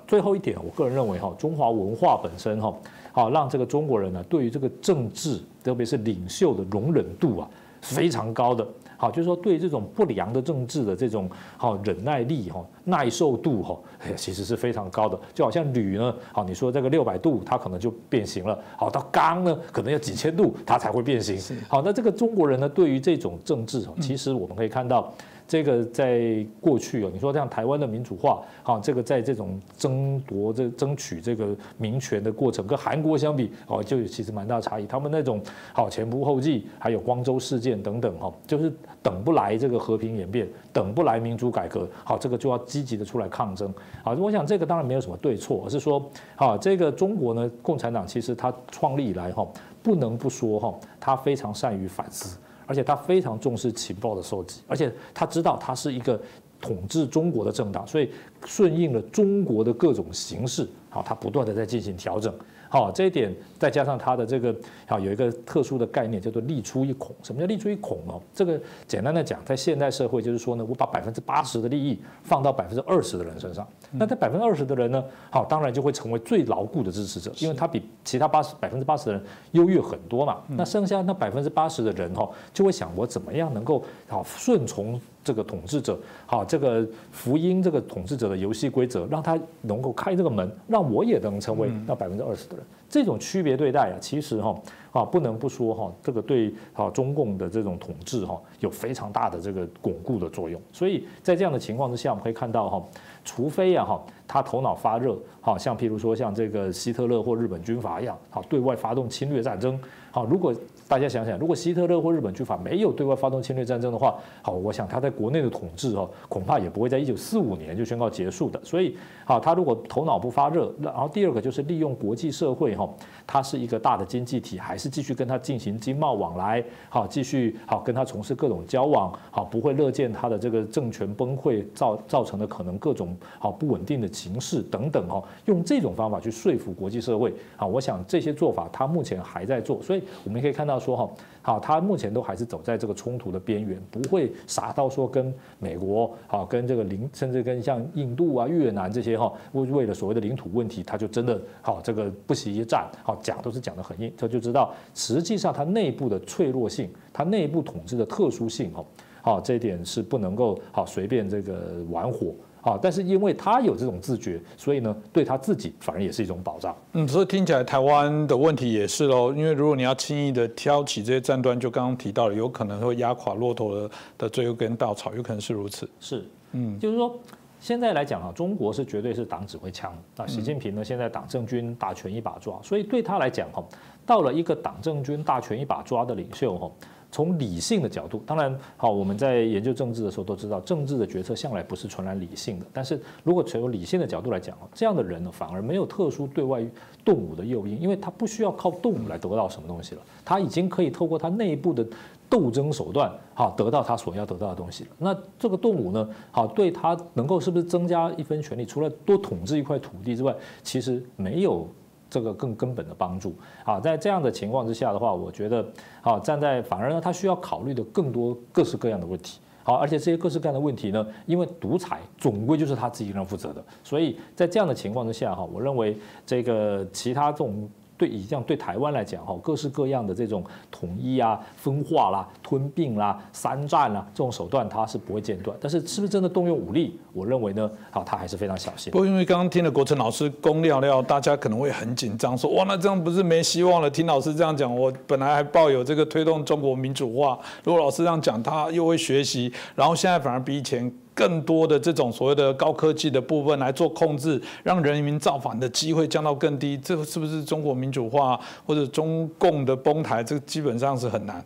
最后一点，我个人认为哈，中华文化本身哈，好，让这个中国人呢，对于这个政治，特别是领袖的容忍度啊，非常高的。好，就是说对这种不良的政治的这种好忍耐力哈耐受度哈，其实是非常高的。就好像铝呢，好你说这个六百度它可能就变形了，好到钢呢可能要几千度它才会变形。好，那这个中国人呢，对于这种政治，其实我们可以看到。这个在过去哦，你说像台湾的民主化，好，这个在这种争夺、这争取这个民权的过程，跟韩国相比，哦，就其实蛮大差异。他们那种好前仆后继，还有光州事件等等，哈，就是等不来这个和平演变，等不来民主改革，好，这个就要积极的出来抗争。好，我想这个当然没有什么对错，而是说，好，这个中国呢，共产党其实它创立以来，哈，不能不说，哈，它非常善于反思。而且他非常重视情报的收集，而且他知道他是一个统治中国的政党，所以顺应了中国的各种形式，好，他不断的在进行调整。好，这一点再加上它的这个，好有一个特殊的概念叫做“利出一孔”。什么叫“利出一孔”呢？这个简单的讲，在现代社会就是说呢，我把百分之八十的利益放到百分之二十的人身上，那这百分之二十的人呢，好，当然就会成为最牢固的支持者，因为他比其他八十百分之八十的人优越很多嘛。那剩下那百分之八十的人哈，就会想我怎么样能够好顺从这个统治者，好，这个福音这个统治者的游戏规则，让他能够开这个门，让我也能成为那百分之二十的人。这种区别对待啊，其实哈啊不能不说哈，这个对啊中共的这种统治哈有非常大的这个巩固的作用。所以在这样的情况之下，我们可以看到哈，除非呀哈他头脑发热，好像譬如说像这个希特勒或日本军阀一样，好对外发动侵略战争，好如果。大家想想，如果希特勒或日本军阀没有对外发动侵略战争的话，好，我想他在国内的统治哦，恐怕也不会在一九四五年就宣告结束的。所以，好，他如果头脑不发热，然后第二个就是利用国际社会哈，它是一个大的经济体，还是继续跟他进行经贸往来，好，继续好跟他从事各种交往，好，不会乐见他的这个政权崩溃造造成的可能各种好不稳定的情势等等哈，用这种方法去说服国际社会，好，我想这些做法他目前还在做，所以我们可以看到。说哈好，他目前都还是走在这个冲突的边缘，不会傻到说跟美国好跟这个领，甚至跟像印度啊、越南这些哈，为为了所谓的领土问题，他就真的好这个不惜一战，好讲都是讲的很硬，他就知道实际上他内部的脆弱性，他内部统治的特殊性哈，好这一点是不能够好随便这个玩火。啊，但是因为他有这种自觉，所以呢，对他自己反而也是一种保障。嗯，所以听起来台湾的问题也是喽，因为如果你要轻易的挑起这些战端，就刚刚提到了，有可能会压垮骆驼的的最后一根稻草，有可能是如此。是，嗯，就是说现在来讲啊，中国是绝对是党指挥枪，那习近平呢，现在党政军大权一把抓，所以对他来讲哈，到了一个党政军大权一把抓的领袖哈。从理性的角度，当然好，我们在研究政治的时候都知道，政治的决策向来不是纯然理性的。但是如果从理性的角度来讲这样的人呢，反而没有特殊对外动武的诱因，因为他不需要靠动武来得到什么东西了，他已经可以透过他内部的斗争手段，好得到他所要得到的东西。那这个动武呢，好对他能够是不是增加一分权利，除了多统治一块土地之外，其实没有。这个更根本的帮助啊，在这样的情况之下的话，我觉得啊，站在反而呢，他需要考虑的更多各式各样的问题。好，而且这些各式各样的问题呢，因为独裁总归就是他自己人负责的，所以在这样的情况之下哈，我认为这个其他这种。对以这样对台湾来讲哈，各式各样的这种统一啊、分化啦、吞并啦、三战啦这种手段，它是不会间断。但是是不是真的动用武力？我认为呢，好，他还是非常小心。不过因为刚刚听了国成老师公料料，大家可能会很紧张，说哇，那这样不是没希望了？听老师这样讲，我本来还抱有这个推动中国民主化，如果老师这样讲，他又会学习，然后现在反而比以前。更多的这种所谓的高科技的部分来做控制，让人民造反的机会降到更低，这是不是中国民主化或者中共的崩台？这基本上是很难。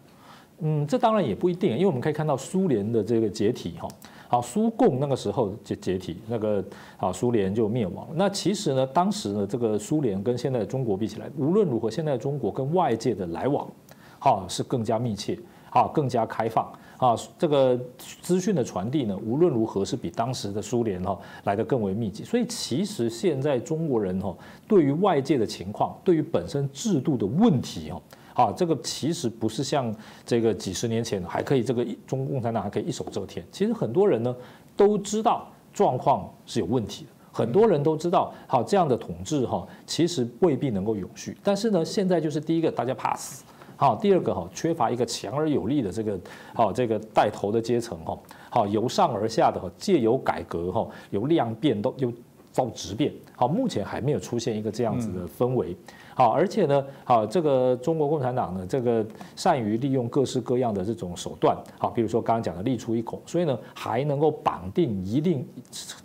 嗯，这当然也不一定，因为我们可以看到苏联的这个解体，哈，好，苏共那个时候解解体，那个好，苏联就灭亡。那其实呢，当时呢，这个苏联跟现在的中国比起来，无论如何，现在中国跟外界的来往，好，是更加密切，好，更加开放。啊，这个资讯的传递呢，无论如何是比当时的苏联哈来的更为密集。所以其实现在中国人哈，对于外界的情况，对于本身制度的问题哈，啊，这个其实不是像这个几十年前还可以这个中共产党还可以一手遮天。其实很多人呢都知道状况是有问题的，很多人都知道，好这样的统治哈，其实未必能够永续。但是呢，现在就是第一个，大家怕死。好，第二个哈，缺乏一个强而有力的这个好这个带头的阶层哈，好由上而下的哈，借由改革哈，由量变都又到质变，好，目前还没有出现一个这样子的氛围，好，而且呢，好这个中国共产党呢，这个善于利用各式各样的这种手段，好，比如说刚刚讲的立出一孔，所以呢，还能够绑定一定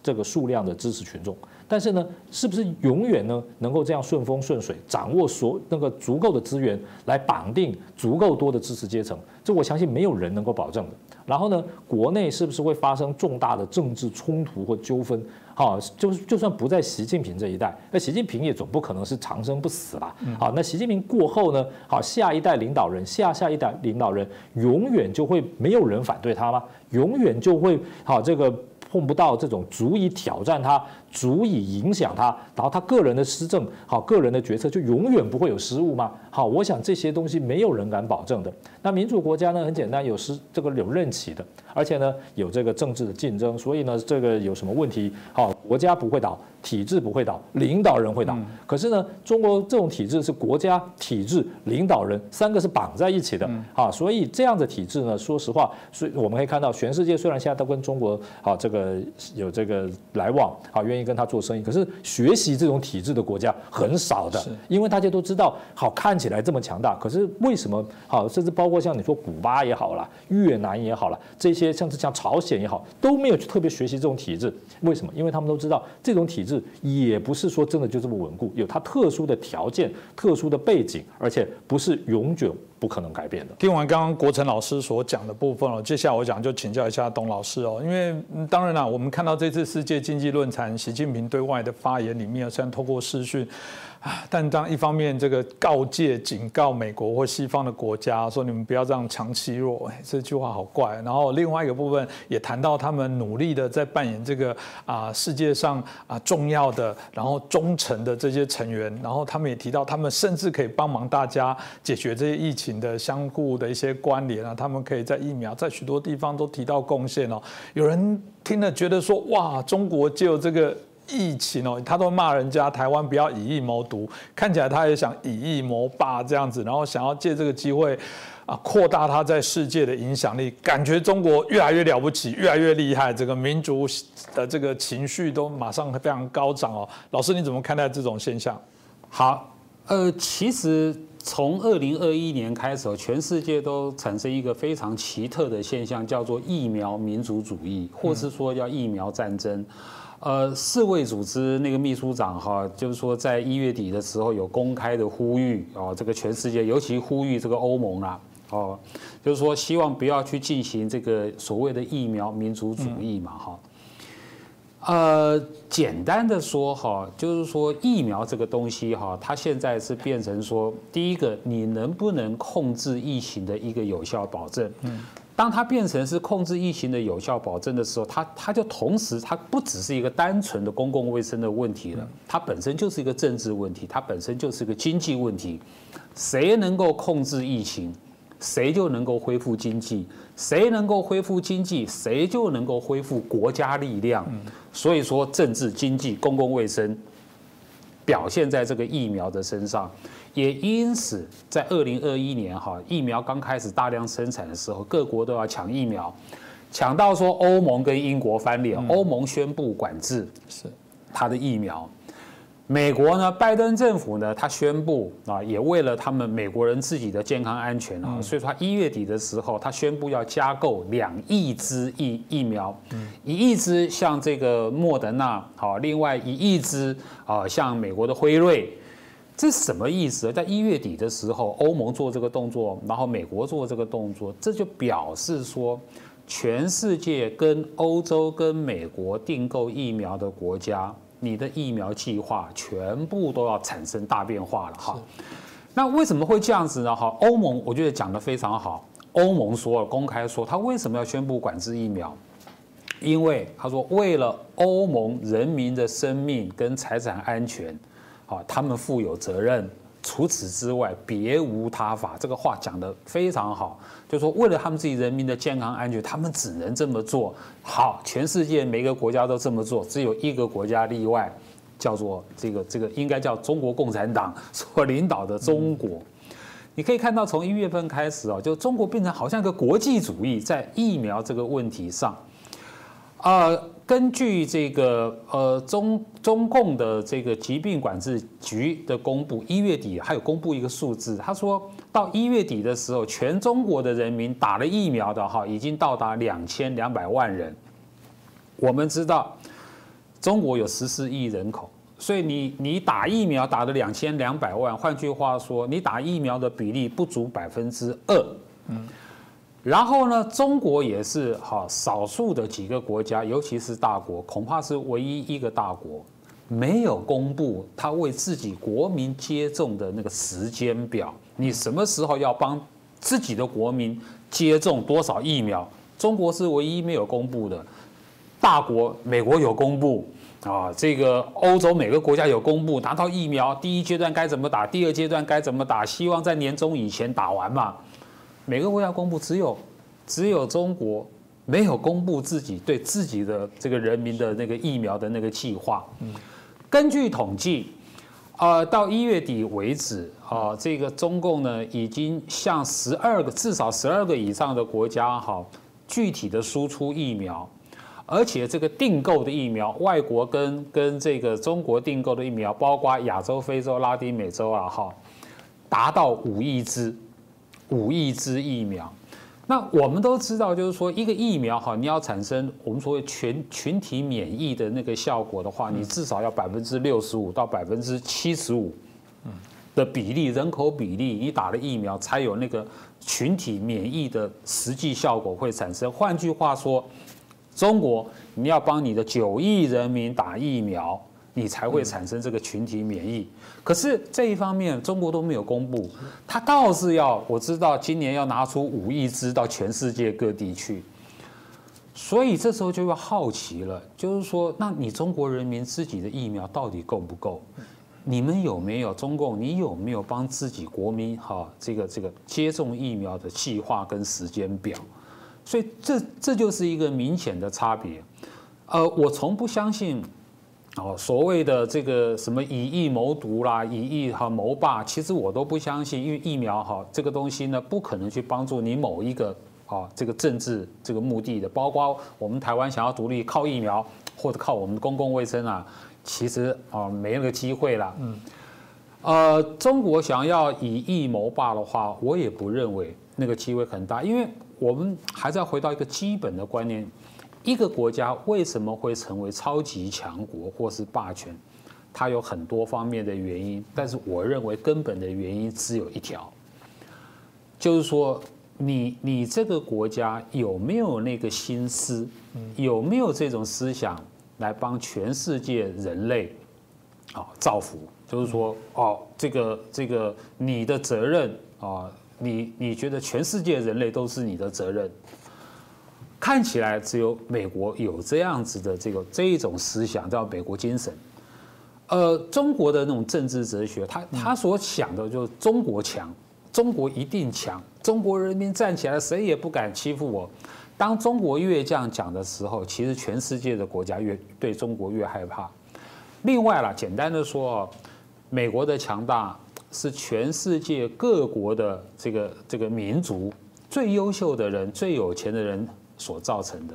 这个数量的支持群众。但是呢，是不是永远呢能够这样顺风顺水，掌握所那个足够的资源来绑定足够多的支持阶层？这我相信没有人能够保证的。然后呢，国内是不是会发生重大的政治冲突或纠纷？好，就就算不在习近平这一代，那习近平也总不可能是长生不死吧？好，那习近平过后呢？好，下一代领导人，下下一代领导人，永远就会没有人反对他吗？永远就会好这个。碰不到这种足以挑战他、足以影响他，然后他个人的施政、好个人的决策就永远不会有失误吗？好，我想这些东西没有人敢保证的。那民主国家呢，很简单，有失这个有任期的，而且呢有这个政治的竞争，所以呢这个有什么问题，好。国家不会倒，体制不会倒，领导人会倒。可是呢，中国这种体制是国家、体制、领导人三个是绑在一起的啊，所以这样的体制呢，说实话，所以我们可以看到，全世界虽然现在都跟中国啊这个有这个来往啊，愿意跟他做生意，可是学习这种体制的国家很少的，因为大家都知道，好看起来这么强大，可是为什么好，甚至包括像你说古巴也好了，越南也好了，这些像是像朝鲜也好，都没有去特别学习这种体制。为什么？因为他们都知道这种体制也不是说真的就这么稳固，有它特殊的条件、特殊的背景，而且不是永久不可能改变的。听完刚刚国成老师所讲的部分了，接下来我讲就请教一下董老师哦，因为当然啦，我们看到这次世界经济论坛，习近平对外的发言里面，虽然透过视讯。啊！但当一方面这个告诫、警告美国或西方的国家说你们不要这样强欺弱，这句话好怪。然后另外一个部分也谈到他们努力的在扮演这个啊世界上啊重要的，然后忠诚的这些成员。然后他们也提到，他们甚至可以帮忙大家解决这些疫情的相互的一些关联啊。他们可以在疫苗在许多地方都提到贡献哦。有人听了觉得说哇，中国就这个。疫情哦，他都骂人家台湾不要以疫谋独，看起来他也想以疫谋霸这样子，然后想要借这个机会啊扩大他在世界的影响力，感觉中国越来越了不起，越来越厉害，这个民族的这个情绪都马上非常高涨哦。老师你怎么看待这种现象？好，呃，其实从二零二一年开始，全世界都产生一个非常奇特的现象，叫做疫苗民族主义，或是说叫疫苗战争。呃，世卫组织那个秘书长哈，就是说在一月底的时候有公开的呼吁哦，这个全世界，尤其呼吁这个欧盟啊，哦，就是说希望不要去进行这个所谓的疫苗民族主义嘛哈。呃，简单的说哈，就是说疫苗这个东西哈，它现在是变成说，第一个你能不能控制疫情的一个有效保证。嗯。当它变成是控制疫情的有效保证的时候，它它就同时它不只是一个单纯的公共卫生的问题了，它本身就是一个政治问题，它本身就是一个经济问题。谁能够控制疫情，谁就能够恢复经济；谁能够恢复经济，谁就能够恢复国家力量。所以说，政治、经济、公共卫生表现在这个疫苗的身上。也因此，在二零二一年哈疫苗刚开始大量生产的时候，各国都要抢疫苗，抢到说欧盟跟英国翻脸，欧盟宣布管制是它的疫苗。美国呢，拜登政府呢，他宣布啊，也为了他们美国人自己的健康安全啊，所以说他一月底的时候，他宣布要加购两亿支疫疫苗，一亿支像这个莫德纳，好，另外一亿支啊，像美国的辉瑞。这什么意思？在一月底的时候，欧盟做这个动作，然后美国做这个动作，这就表示说，全世界跟欧洲、跟美国订购疫苗的国家，你的疫苗计划全部都要产生大变化了哈。那为什么会这样子呢？哈，欧盟我觉得讲得非常好。欧盟说了，公开说，他为什么要宣布管制疫苗？因为他说，为了欧盟人民的生命跟财产安全。好，他们负有责任，除此之外别无他法。这个话讲得非常好，就说为了他们自己人民的健康安全，他们只能这么做。好，全世界每个国家都这么做，只有一个国家例外，叫做这个这个应该叫中国共产党 所领导的中国。你可以看到，从一月份开始啊，就中国变成好像一个国际主义，在疫苗这个问题上，啊。根据这个呃中中共的这个疾病管制局的公布，一月底还有公布一个数字，他说到一月底的时候，全中国的人民打了疫苗的哈，已经到达两千两百万人。我们知道中国有十四亿人口，所以你你打疫苗打了两千两百万，换句话说，你打疫苗的比例不足百分之二。嗯。然后呢，中国也是哈少数的几个国家，尤其是大国，恐怕是唯一一个大国没有公布他为自己国民接种的那个时间表。你什么时候要帮自己的国民接种多少疫苗？中国是唯一没有公布的。大国美国有公布啊，这个欧洲每个国家有公布拿到疫苗，第一阶段该怎么打，第二阶段该怎么打，希望在年终以前打完嘛。每个国家公布，只有只有中国没有公布自己对自己的这个人民的那个疫苗的那个计划。根据统计，呃，到一月底为止，啊，这个中共呢已经向十二个至少十二个以上的国家哈，具体的输出疫苗，而且这个订购的疫苗，外国跟跟这个中国订购的疫苗，包括亚洲、非洲、拉丁美洲啊，哈，达到五亿支，五亿支疫苗。那我们都知道，就是说一个疫苗哈，你要产生我们所谓群群体免疫的那个效果的话，你至少要百分之六十五到百分之七十五的比例，人口比例，你打了疫苗才有那个群体免疫的实际效果会产生。换句话说，中国你要帮你的九亿人民打疫苗。你才会产生这个群体免疫。可是这一方面，中国都没有公布。他倒是要，我知道今年要拿出五亿支到全世界各地去。所以这时候就要好奇了，就是说，那你中国人民自己的疫苗到底够不够？你们有没有中共？你有没有帮自己国民哈这个这个接种疫苗的计划跟时间表？所以这这就是一个明显的差别。呃，我从不相信。哦，所谓的这个什么以疫谋独啦，以疫哈谋霸，其实我都不相信，因为疫苗哈这个东西呢，不可能去帮助你某一个啊这个政治这个目的的，包括我们台湾想要独立靠疫苗或者靠我们的公共卫生啊，其实啊没那个机会了。嗯，呃，中国想要以疫谋霸的话，我也不认为那个机会很大，因为我们还是要回到一个基本的观念。一个国家为什么会成为超级强国或是霸权？它有很多方面的原因，但是我认为根本的原因只有一条，就是说你你这个国家有没有那个心思，有没有这种思想来帮全世界人类啊造福？就是说哦，这个这个你的责任啊，你你觉得全世界人类都是你的责任？看起来只有美国有这样子的这个这一种思想，叫美国精神。呃，中国的那种政治哲学，他他所想的就是中国强，中国一定强，中国人民站起来，谁也不敢欺负我。当中国越这样讲的时候，其实全世界的国家越对中国越害怕。另外啦，简单的说，美国的强大是全世界各国的这个这个民族最优秀的人、最有钱的人。所造成的，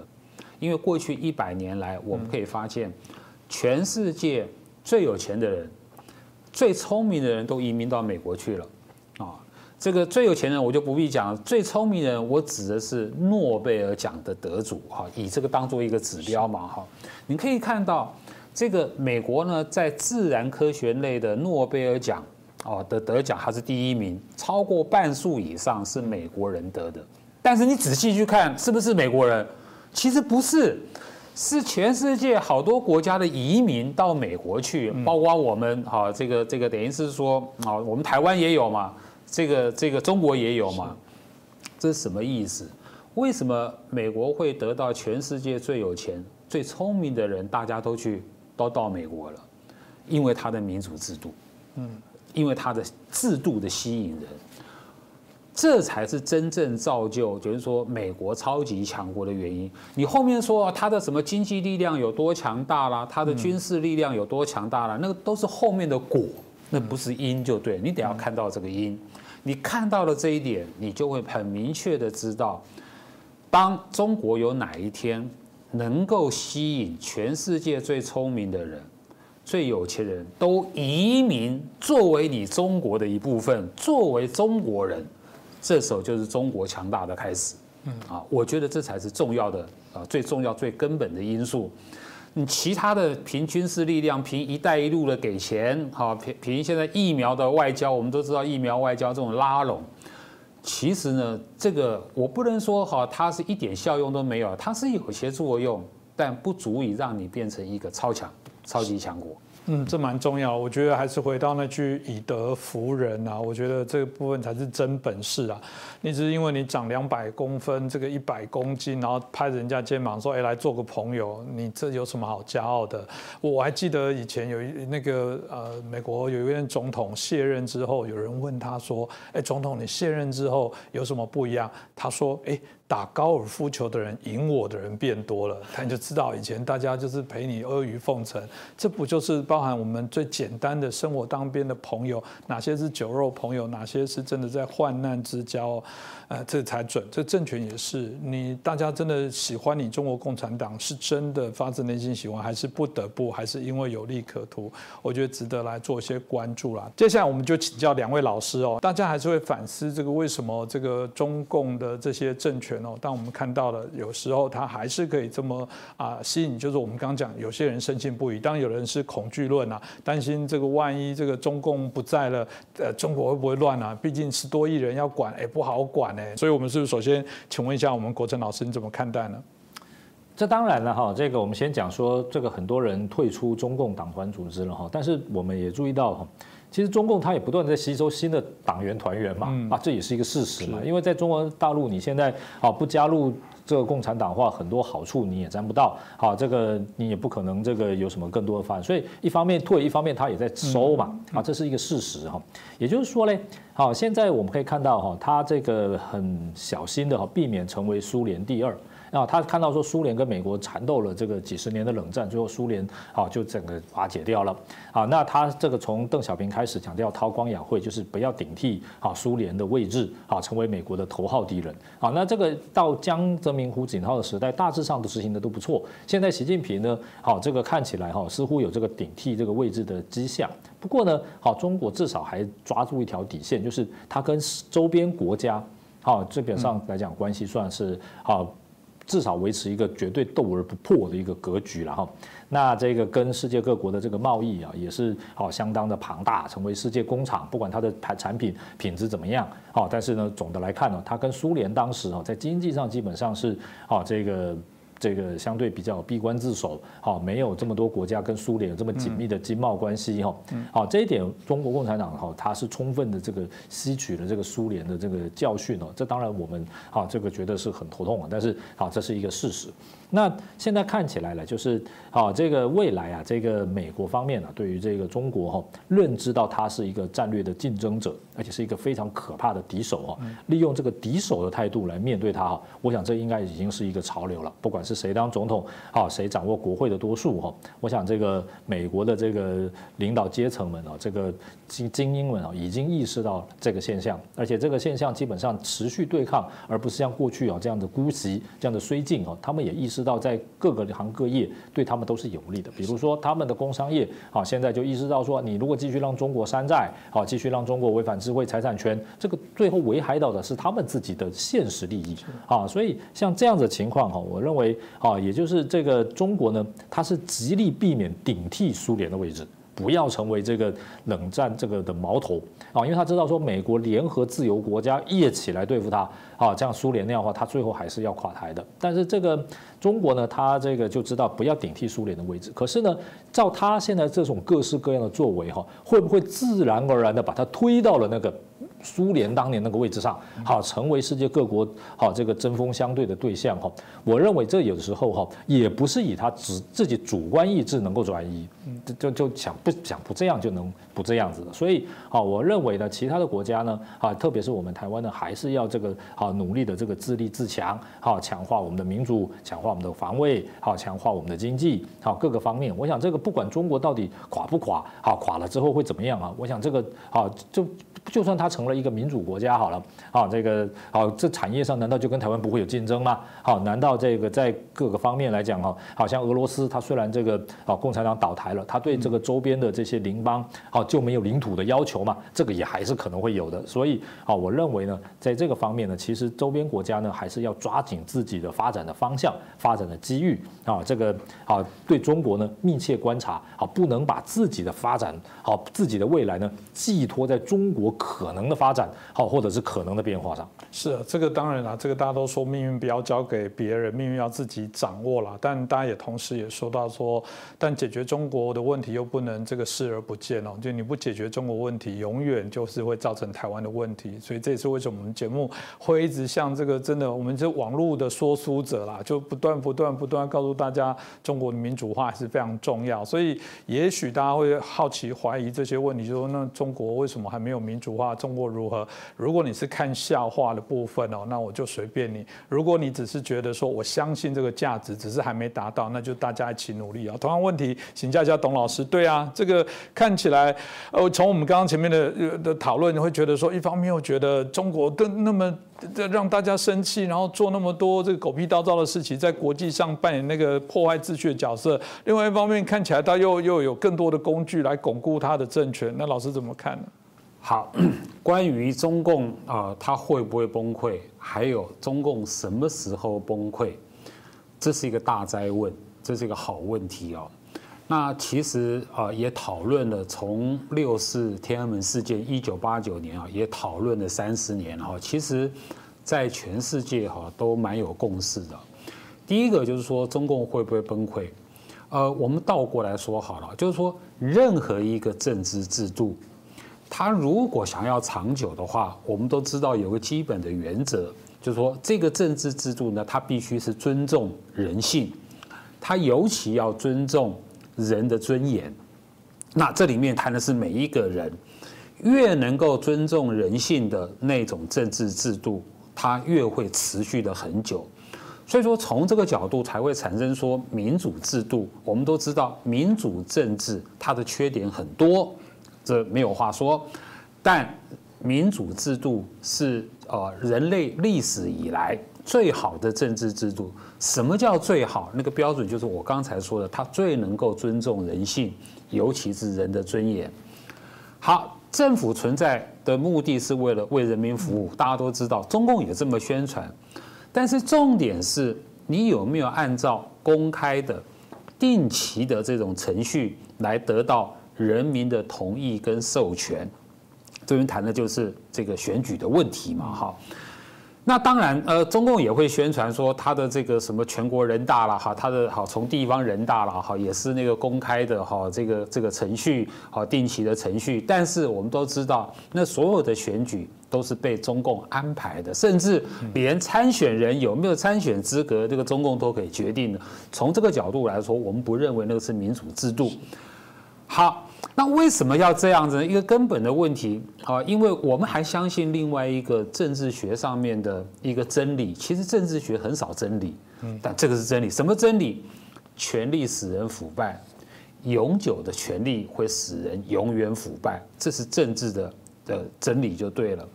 因为过去一百年来，我们可以发现，全世界最有钱的人、最聪明的人都移民到美国去了。啊，这个最有钱人我就不必讲了，最聪明人我指的是诺贝尔奖的得主。哈，以这个当做一个指标嘛。哈，你可以看到，这个美国呢，在自然科学类的诺贝尔奖哦的得奖，还是第一名，超过半数以上是美国人得的。但是你仔细去看，是不是美国人？其实不是，是全世界好多国家的移民到美国去，包括我们哈，这个这个等于是说啊，我们台湾也有嘛，这个这个中国也有嘛，这是什么意思？为什么美国会得到全世界最有钱、最聪明的人？大家都去都到美国了，因为他的民主制度，嗯，因为他的制度的吸引人。这才是真正造就，就是说美国超级强国的原因。你后面说它的什么经济力量有多强大啦，它的军事力量有多强大啦，那个都是后面的果，那不是因就对。你得要看到这个因，你看到了这一点，你就会很明确的知道，当中国有哪一天能够吸引全世界最聪明的人、最有钱人都移民作为你中国的一部分，作为中国人。这时候就是中国强大的开始，嗯啊，我觉得这才是重要的啊，最重要、最根本的因素。你其他的凭军事力量、凭“一带一路”的给钱，哈，凭凭现在疫苗的外交，我们都知道疫苗外交这种拉拢，其实呢，这个我不能说哈，它是一点效用都没有，它是有些作用，但不足以让你变成一个超强、超级强国。嗯，这蛮重要。我觉得还是回到那句“以德服人”啊，我觉得这个部分才是真本事啊。你只是因为你长两百公分，这个一百公斤，然后拍人家肩膀说：“哎，来做个朋友。”你这有什么好骄傲的？我还记得以前有一那个呃，美国有一任总统卸任之后，有人问他说：“哎，总统，你卸任之后有什么不一样？”他说：“哎，打高尔夫球的人赢我的人变多了，他就知道以前大家就是陪你阿谀奉承，这不就是包含我们最简单的生活当边的朋友，哪些是酒肉朋友，哪些是真的在患难之交，呃，这才准。这政权也是，你大家真的喜欢你中国共产党，是真的发自内心喜欢，还是不得不，还是因为有利可图？我觉得值得来做一些关注啦。接下来我们就请教两位老师哦，大家还是会反思这个为什么这个中共的这些政权。哦，当我们看到了，有时候他还是可以这么啊吸引，就是我们刚讲，有些人深信不疑，当然有人是恐惧论啊，担心这个万一这个中共不在了，呃，中国会不会乱啊？毕竟十多亿人要管，哎，不好管哎。所以，我们是不是首先请问一下我们国成老师，你怎么看待呢？这当然了哈，这个我们先讲说，这个很多人退出中共党团组织了哈，但是我们也注意到哈。其实中共它也不断在吸收新的党员团员嘛，啊，这也是一个事实嘛。因为在中国大陆，你现在啊不加入这个共产党化，很多好处你也沾不到，好，这个你也不可能这个有什么更多的发展。所以一方面退，一方面他也在收嘛，啊，这是一个事实哈。也就是说呢，好，现在我们可以看到哈，他这个很小心的哈，避免成为苏联第二。啊，他看到说苏联跟美国缠斗了这个几十年的冷战，最后苏联啊就整个瓦解掉了。啊，那他这个从邓小平开始强调韬光养晦，就是不要顶替啊苏联的位置，啊成为美国的头号敌人。啊，那这个到江泽民、胡锦涛的时代，大致上都执行的都不错。现在习近平呢，好这个看起来哈似乎有这个顶替这个位置的迹象。不过呢，好中国至少还抓住一条底线，就是他跟周边国家，好基本上来讲关系算是好。至少维持一个绝对斗而不破的一个格局了哈。那这个跟世界各国的这个贸易啊，也是好相当的庞大，成为世界工厂。不管它的产产品品质怎么样，好，但是呢，总的来看呢，它跟苏联当时啊，在经济上基本上是好这个。这个相对比较闭关自守，好，没有这么多国家跟苏联有这么紧密的经贸关系，哈，好，这一点中国共产党哈，它是充分的这个吸取了这个苏联的这个教训哦，这当然我们啊这个觉得是很头痛啊，但是好，这是一个事实。那现在看起来了，就是啊这个未来啊，这个美国方面呢，对于这个中国哈，认知到它是一个战略的竞争者，而且是一个非常可怕的敌手哦，利用这个敌手的态度来面对它哈，我想这应该已经是一个潮流了。不管是谁当总统，好谁掌握国会的多数哈，我想这个美国的这个领导阶层们啊，这个精精英们啊，已经意识到这个现象，而且这个现象基本上持续对抗，而不是像过去啊这样的姑息、这样的绥靖啊，他们也意识。到在各个行各业对他们都是有利的，比如说他们的工商业，啊，现在就意识到说，你如果继续让中国山寨，好，继续让中国违反智慧财产权，这个最后危害到的是他们自己的现实利益，啊，所以像这样的情况哈，我认为啊，也就是这个中国呢，它是极力避免顶替苏联的位置。不要成为这个冷战这个的矛头啊，因为他知道说美国联合自由国家一起来对付他啊，像苏联那样的话，他最后还是要垮台的。但是这个中国呢，他这个就知道不要顶替苏联的位置。可是呢，照他现在这种各式各样的作为哈，会不会自然而然的把他推到了那个？苏联当年那个位置上，好成为世界各国好这个针锋相对的对象哈。我认为这有的时候哈，也不是以他只自己主观意志能够转移，就就就想不想不这样就能不这样子的。所以啊，我认为呢，其他的国家呢，啊，特别是我们台湾呢，还是要这个好努力的这个自立自强，好强化我们的民主，强化我们的防卫，好强化我们的经济，好各个方面。我想这个不管中国到底垮不垮，好垮了之后会怎么样啊？我想这个好就。就算它成了一个民主国家好了，好这个好这产业上难道就跟台湾不会有竞争吗？好，难道这个在各个方面来讲哈，好像俄罗斯它虽然这个啊共产党倒台了，它对这个周边的这些邻邦好就没有领土的要求嘛？这个也还是可能会有的。所以啊，我认为呢，在这个方面呢，其实周边国家呢还是要抓紧自己的发展的方向、发展的机遇啊。这个啊对中国呢密切观察，啊不能把自己的发展好自己的未来呢寄托在中国。可能的发展，好，或者是可能的变化上，是啊，这个当然啦，这个大家都说命运不要交给别人，命运要自己掌握了。但大家也同时也说到说，但解决中国的问题又不能这个视而不见哦，就你不解决中国问题，永远就是会造成台湾的问题。所以这也是为什么我们节目会一直像这个真的，我们这网络的说书者啦，就不断不断不断告诉大家，中国的民主化是非常重要。所以也许大家会好奇怀疑这些问题，就说那中国为什么还没有民？主化中国如何。如果你是看笑话的部分哦，那我就随便你；如果你只是觉得说我相信这个价值，只是还没达到，那就大家一起努力啊。同样问题，请教一下董老师。对啊，这个看起来，呃，从我们刚刚前面的的讨论，你会觉得说，一方面又觉得中国的那么。让大家生气，然后做那么多这个狗屁叨灶的事情，在国际上扮演那个破坏秩序的角色。另外一方面，看起来他又又有更多的工具来巩固他的政权。那老师怎么看呢？好，关于中共啊，他会不会崩溃？还有中共什么时候崩溃？这是一个大灾问，这是一个好问题哦。那其实啊，也讨论了从六四天安门事件一九八九年啊，也讨论了三十年哈。其实，在全世界哈都蛮有共识的。第一个就是说，中共会不会崩溃？呃，我们倒过来说好了，就是说，任何一个政治制度，它如果想要长久的话，我们都知道有个基本的原则，就是说，这个政治制度呢，它必须是尊重人性，它尤其要尊重。人的尊严，那这里面谈的是每一个人，越能够尊重人性的那种政治制度，它越会持续的很久。所以说，从这个角度才会产生说民主制度。我们都知道，民主政治它的缺点很多，这没有话说。但民主制度是呃人类历史以来。最好的政治制度，什么叫最好？那个标准就是我刚才说的，它最能够尊重人性，尤其是人的尊严。好，政府存在的目的是为了为人民服务，大家都知道，中共也这么宣传。但是重点是你有没有按照公开的、定期的这种程序来得到人民的同意跟授权？这边谈的就是这个选举的问题嘛，哈。那当然，呃，中共也会宣传说他的这个什么全国人大了哈，他的好从地方人大了哈，也是那个公开的哈，这个这个程序好定期的程序。但是我们都知道，那所有的选举都是被中共安排的，甚至连参选人有没有参选资格，这个中共都可以决定的。从这个角度来说，我们不认为那个是民主制度。好。那为什么要这样子呢？一个根本的问题啊，因为我们还相信另外一个政治学上面的一个真理。其实政治学很少真理，但这个是真理。什么真理？权力使人腐败，永久的权力会使人永远腐败，这是政治的的真理就对了。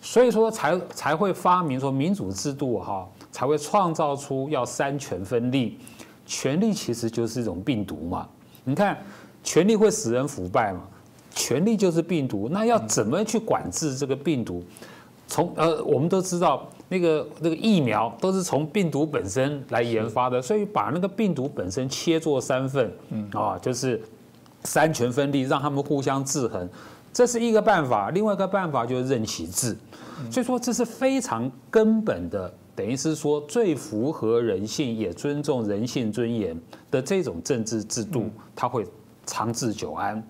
所以说才才会发明说民主制度哈，才会创造出要三权分立。权力其实就是一种病毒嘛，你看。权力会使人腐败嘛？权力就是病毒，那要怎么去管制这个病毒？从呃，我们都知道那个那个疫苗都是从病毒本身来研发的，所以把那个病毒本身切作三份，啊，就是三权分立，让他们互相制衡，这是一个办法。另外一个办法就是任其治，所以说这是非常根本的，等于是说最符合人性也尊重人性尊严的这种政治制度，它会。长治久安，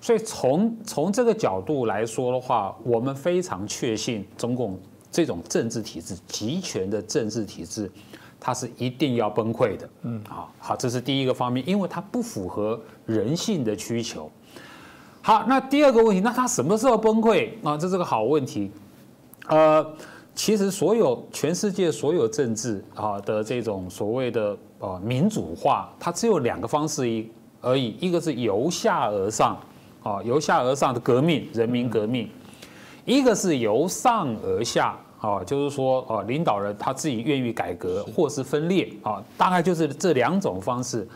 所以从从这个角度来说的话，我们非常确信中共这种政治体制、集权的政治体制，它是一定要崩溃的。嗯，好，好，这是第一个方面，因为它不符合人性的需求。好，那第二个问题，那它什么时候崩溃啊？这是个好问题。呃，其实所有全世界所有政治啊的这种所谓的呃民主化，它只有两个方式一。而已，一个是由下而上，啊，由下而上的革命，人民革命；一个是由上而下，啊，就是说，啊，领导人他自己愿意改革或是分裂，啊，大概就是这两种方式。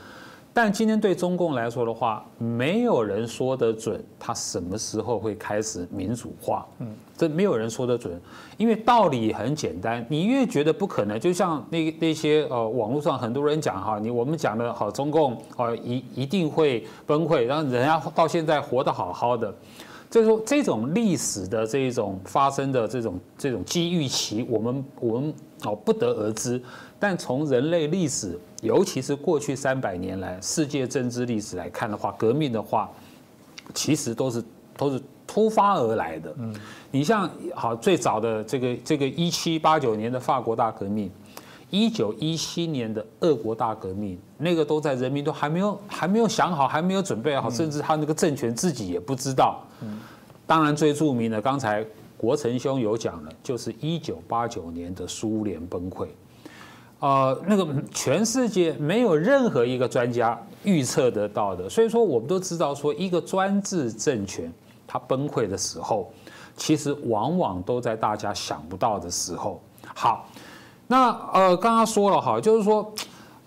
但今天对中共来说的话，没有人说得准，他什么时候会开始民主化？嗯，这没有人说得准，因为道理很简单，你越觉得不可能，就像那那些呃网络上很多人讲哈，你我们讲的好，中共啊一一定会崩溃，然后人家到现在活得好好的，就是说这种历史的这种发生的这种这种机遇期，我们我们哦不得而知。但从人类历史，尤其是过去三百年来世界政治历史来看的话，革命的话，其实都是都是突发而来的。嗯，你像好最早的这个这个一七八九年的法国大革命，一九一七年的俄国大革命，那个都在人民都还没有还没有想好，还没有准备好，甚至他那个政权自己也不知道。嗯，当然最著名的，刚才国成兄有讲了，就是一九八九年的苏联崩溃。呃，那个全世界没有任何一个专家预测得到的，所以说我们都知道，说一个专制政权它崩溃的时候，其实往往都在大家想不到的时候。好，那呃，刚刚说了哈，就是说，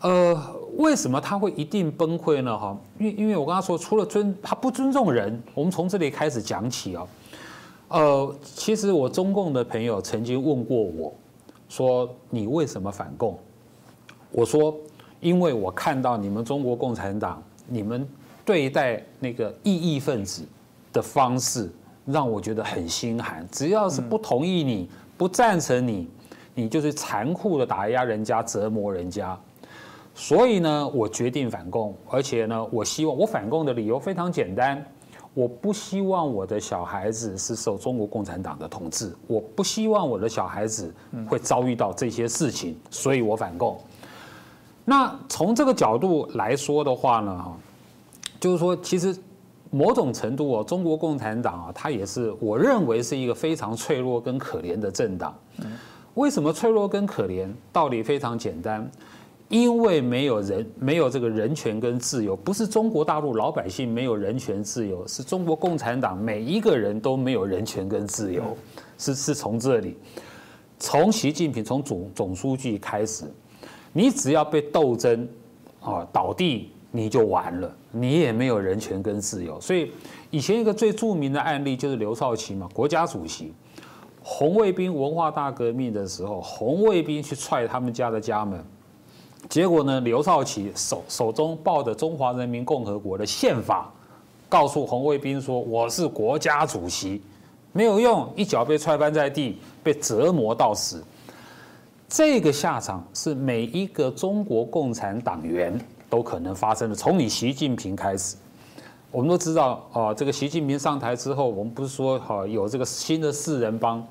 呃，为什么他会一定崩溃呢？哈，因因为我刚刚说，除了尊他不尊重人，我们从这里开始讲起哦。呃，其实我中共的朋友曾经问过我。说你为什么反共？我说，因为我看到你们中国共产党，你们对待那个异议分子的方式，让我觉得很心寒。只要是不同意你、不赞成你，你就是残酷的打压人家、折磨人家。所以呢，我决定反共，而且呢，我希望我反共的理由非常简单。我不希望我的小孩子是受中国共产党的统治，我不希望我的小孩子会遭遇到这些事情，所以我反共。那从这个角度来说的话呢，哈，就是说，其实某种程度哦，中国共产党啊，它也是我认为是一个非常脆弱跟可怜的政党。为什么脆弱跟可怜？道理非常简单。因为没有人没有这个人权跟自由，不是中国大陆老百姓没有人权自由，是中国共产党每一个人都没有人权跟自由，是是从这里，从习近平从总总书记开始，你只要被斗争啊倒地，你就完了，你也没有人权跟自由。所以以前一个最著名的案例就是刘少奇嘛，国家主席，红卫兵文化大革命的时候，红卫兵去踹他们家的家门。结果呢？刘少奇手手中抱着中华人民共和国的宪法，告诉红卫兵说：“我是国家主席。”没有用，一脚被踹翻在地，被折磨到死。这个下场是每一个中国共产党员都可能发生的。从你习近平开始，我们都知道啊，这个习近平上台之后，我们不是说哈有这个新的四人帮。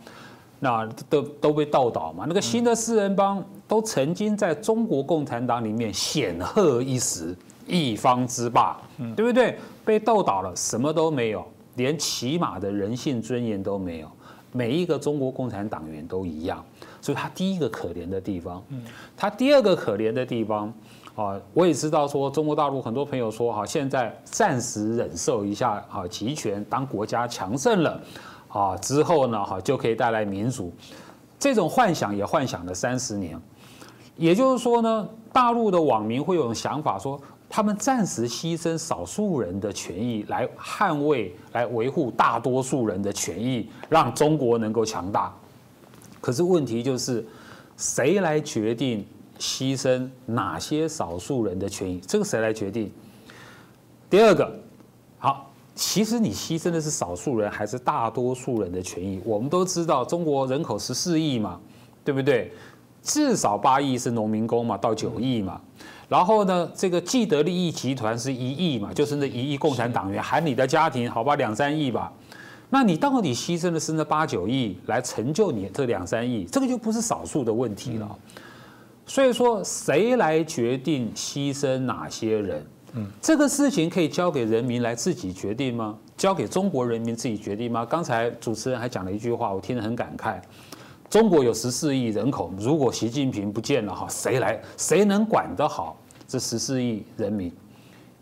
那都都被倒倒嘛？那个新的四人帮都曾经在中国共产党里面显赫一时，一方之霸，对不对？被斗倒了，什么都没有，连起码的人性尊严都没有。每一个中国共产党员都一样，所以他第一个可怜的地方，他第二个可怜的地方啊，我也知道说中国大陆很多朋友说哈，现在暂时忍受一下啊，集权，当国家强盛了。啊，之后呢，哈就可以带来民主，这种幻想也幻想了三十年。也就是说呢，大陆的网民会有种想法说，他们暂时牺牲少数人的权益来捍卫、来维护大多数人的权益，让中国能够强大。可是问题就是，谁来决定牺牲哪些少数人的权益？这个谁来决定？第二个，好。其实你牺牲的是少数人还是大多数人的权益？我们都知道中国人口十四亿嘛，对不对？至少八亿是农民工嘛，到九亿嘛。然后呢，这个既得利益集团是一亿嘛，就是那一亿共产党员，含你的家庭，好吧，两三亿吧。那你到底牺牲的是那八九亿来成就你这两三亿？这个就不是少数的问题了。所以说，谁来决定牺牲哪些人？嗯这个事情可以交给人民来自己决定吗？交给中国人民自己决定吗？刚才主持人还讲了一句话，我听得很感慨。中国有十四亿人口，如果习近平不见了哈，谁来？谁能管得好这十四亿人民？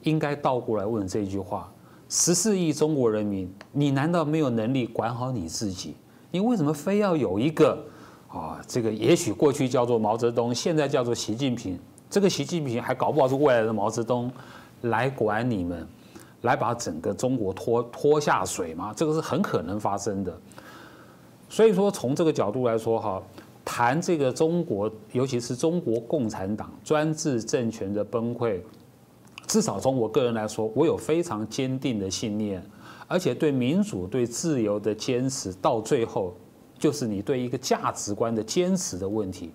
应该倒过来问这句话：十四亿中国人民，你难道没有能力管好你自己？你为什么非要有一个啊？这个也许过去叫做毛泽东，现在叫做习近平。这个习近平还搞不好是未来的毛泽东。来管你们，来把整个中国拖拖下水吗？这个是很可能发生的。所以说，从这个角度来说，哈，谈这个中国，尤其是中国共产党专制政权的崩溃，至少从我个人来说，我有非常坚定的信念，而且对民主、对自由的坚持，到最后就是你对一个价值观的坚持的问题。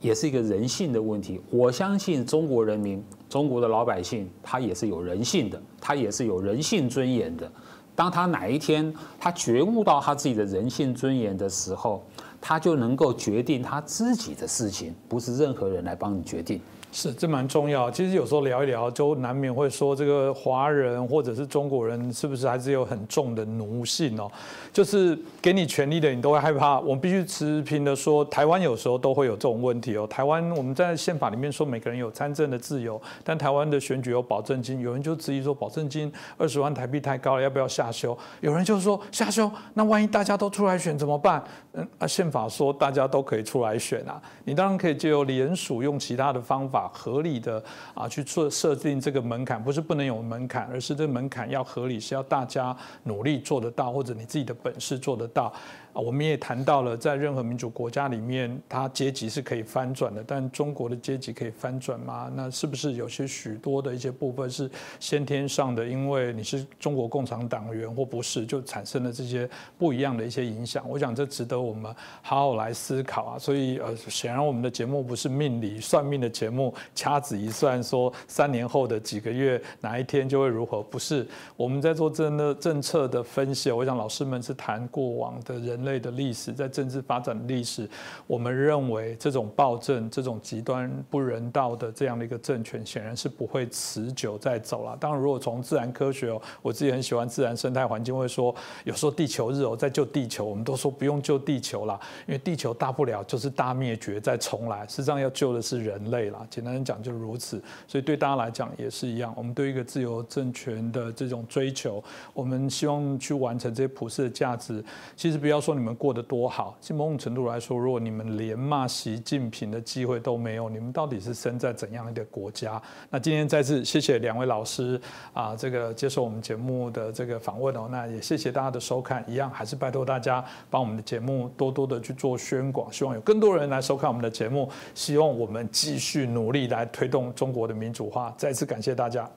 也是一个人性的问题。我相信中国人民、中国的老百姓，他也是有人性的，他也是有人性尊严的。当他哪一天他觉悟到他自己的人性尊严的时候，他就能够决定他自己的事情，不是任何人来帮你决定。是，这蛮重要。其实有时候聊一聊，就难免会说这个华人或者是中国人是不是还是有很重的奴性哦？就是给你权利的，你都会害怕。我们必须持平的说，台湾有时候都会有这种问题哦。台湾我们在宪法里面说每个人有参政的自由，但台湾的选举有保证金，有人就质疑说保证金二十万台币太高了，要不要下修？有人就说下修，那万一大家都出来选怎么办？嗯啊，宪法说大家都可以出来选啊，你当然可以借由联署，用其他的方法。合理的啊去做设定这个门槛，不是不能有门槛，而是这门槛要合理，是要大家努力做得到，或者你自己的本事做得到。啊，我们也谈到了，在任何民主国家里面，它阶级是可以翻转的。但中国的阶级可以翻转吗？那是不是有些许多的一些部分是先天上的？因为你是中国共产党员或不是，就产生了这些不一样的一些影响。我想这值得我们好好来思考啊。所以呃，显然我们的节目不是命理算命的节目，掐指一算说三年后的几个月哪一天就会如何？不是，我们在做政的政策的分析。我想老师们是谈过往的人。类的历史，在政治发展历史，我们认为这种暴政、这种极端不人道的这样的一个政权，显然是不会持久在走了。当然，如果从自然科学哦，我自己很喜欢自然生态环境，会说有时候地球日哦，在救地球，我们都说不用救地球了，因为地球大不了就是大灭绝再重来。实际上要救的是人类啦，简单讲就是如此。所以对大家来讲也是一样，我们对一个自由政权的这种追求，我们希望去完成这些普世的价值。其实不要说。你们过得多好？从某种程度来说，如果你们连骂习近平的机会都没有，你们到底是生在怎样一个国家？那今天再次谢谢两位老师啊，这个接受我们节目的这个访问哦。那也谢谢大家的收看，一样还是拜托大家帮我们的节目多多的去做宣广，希望有更多人来收看我们的节目，希望我们继续努力来推动中国的民主化。再次感谢大家。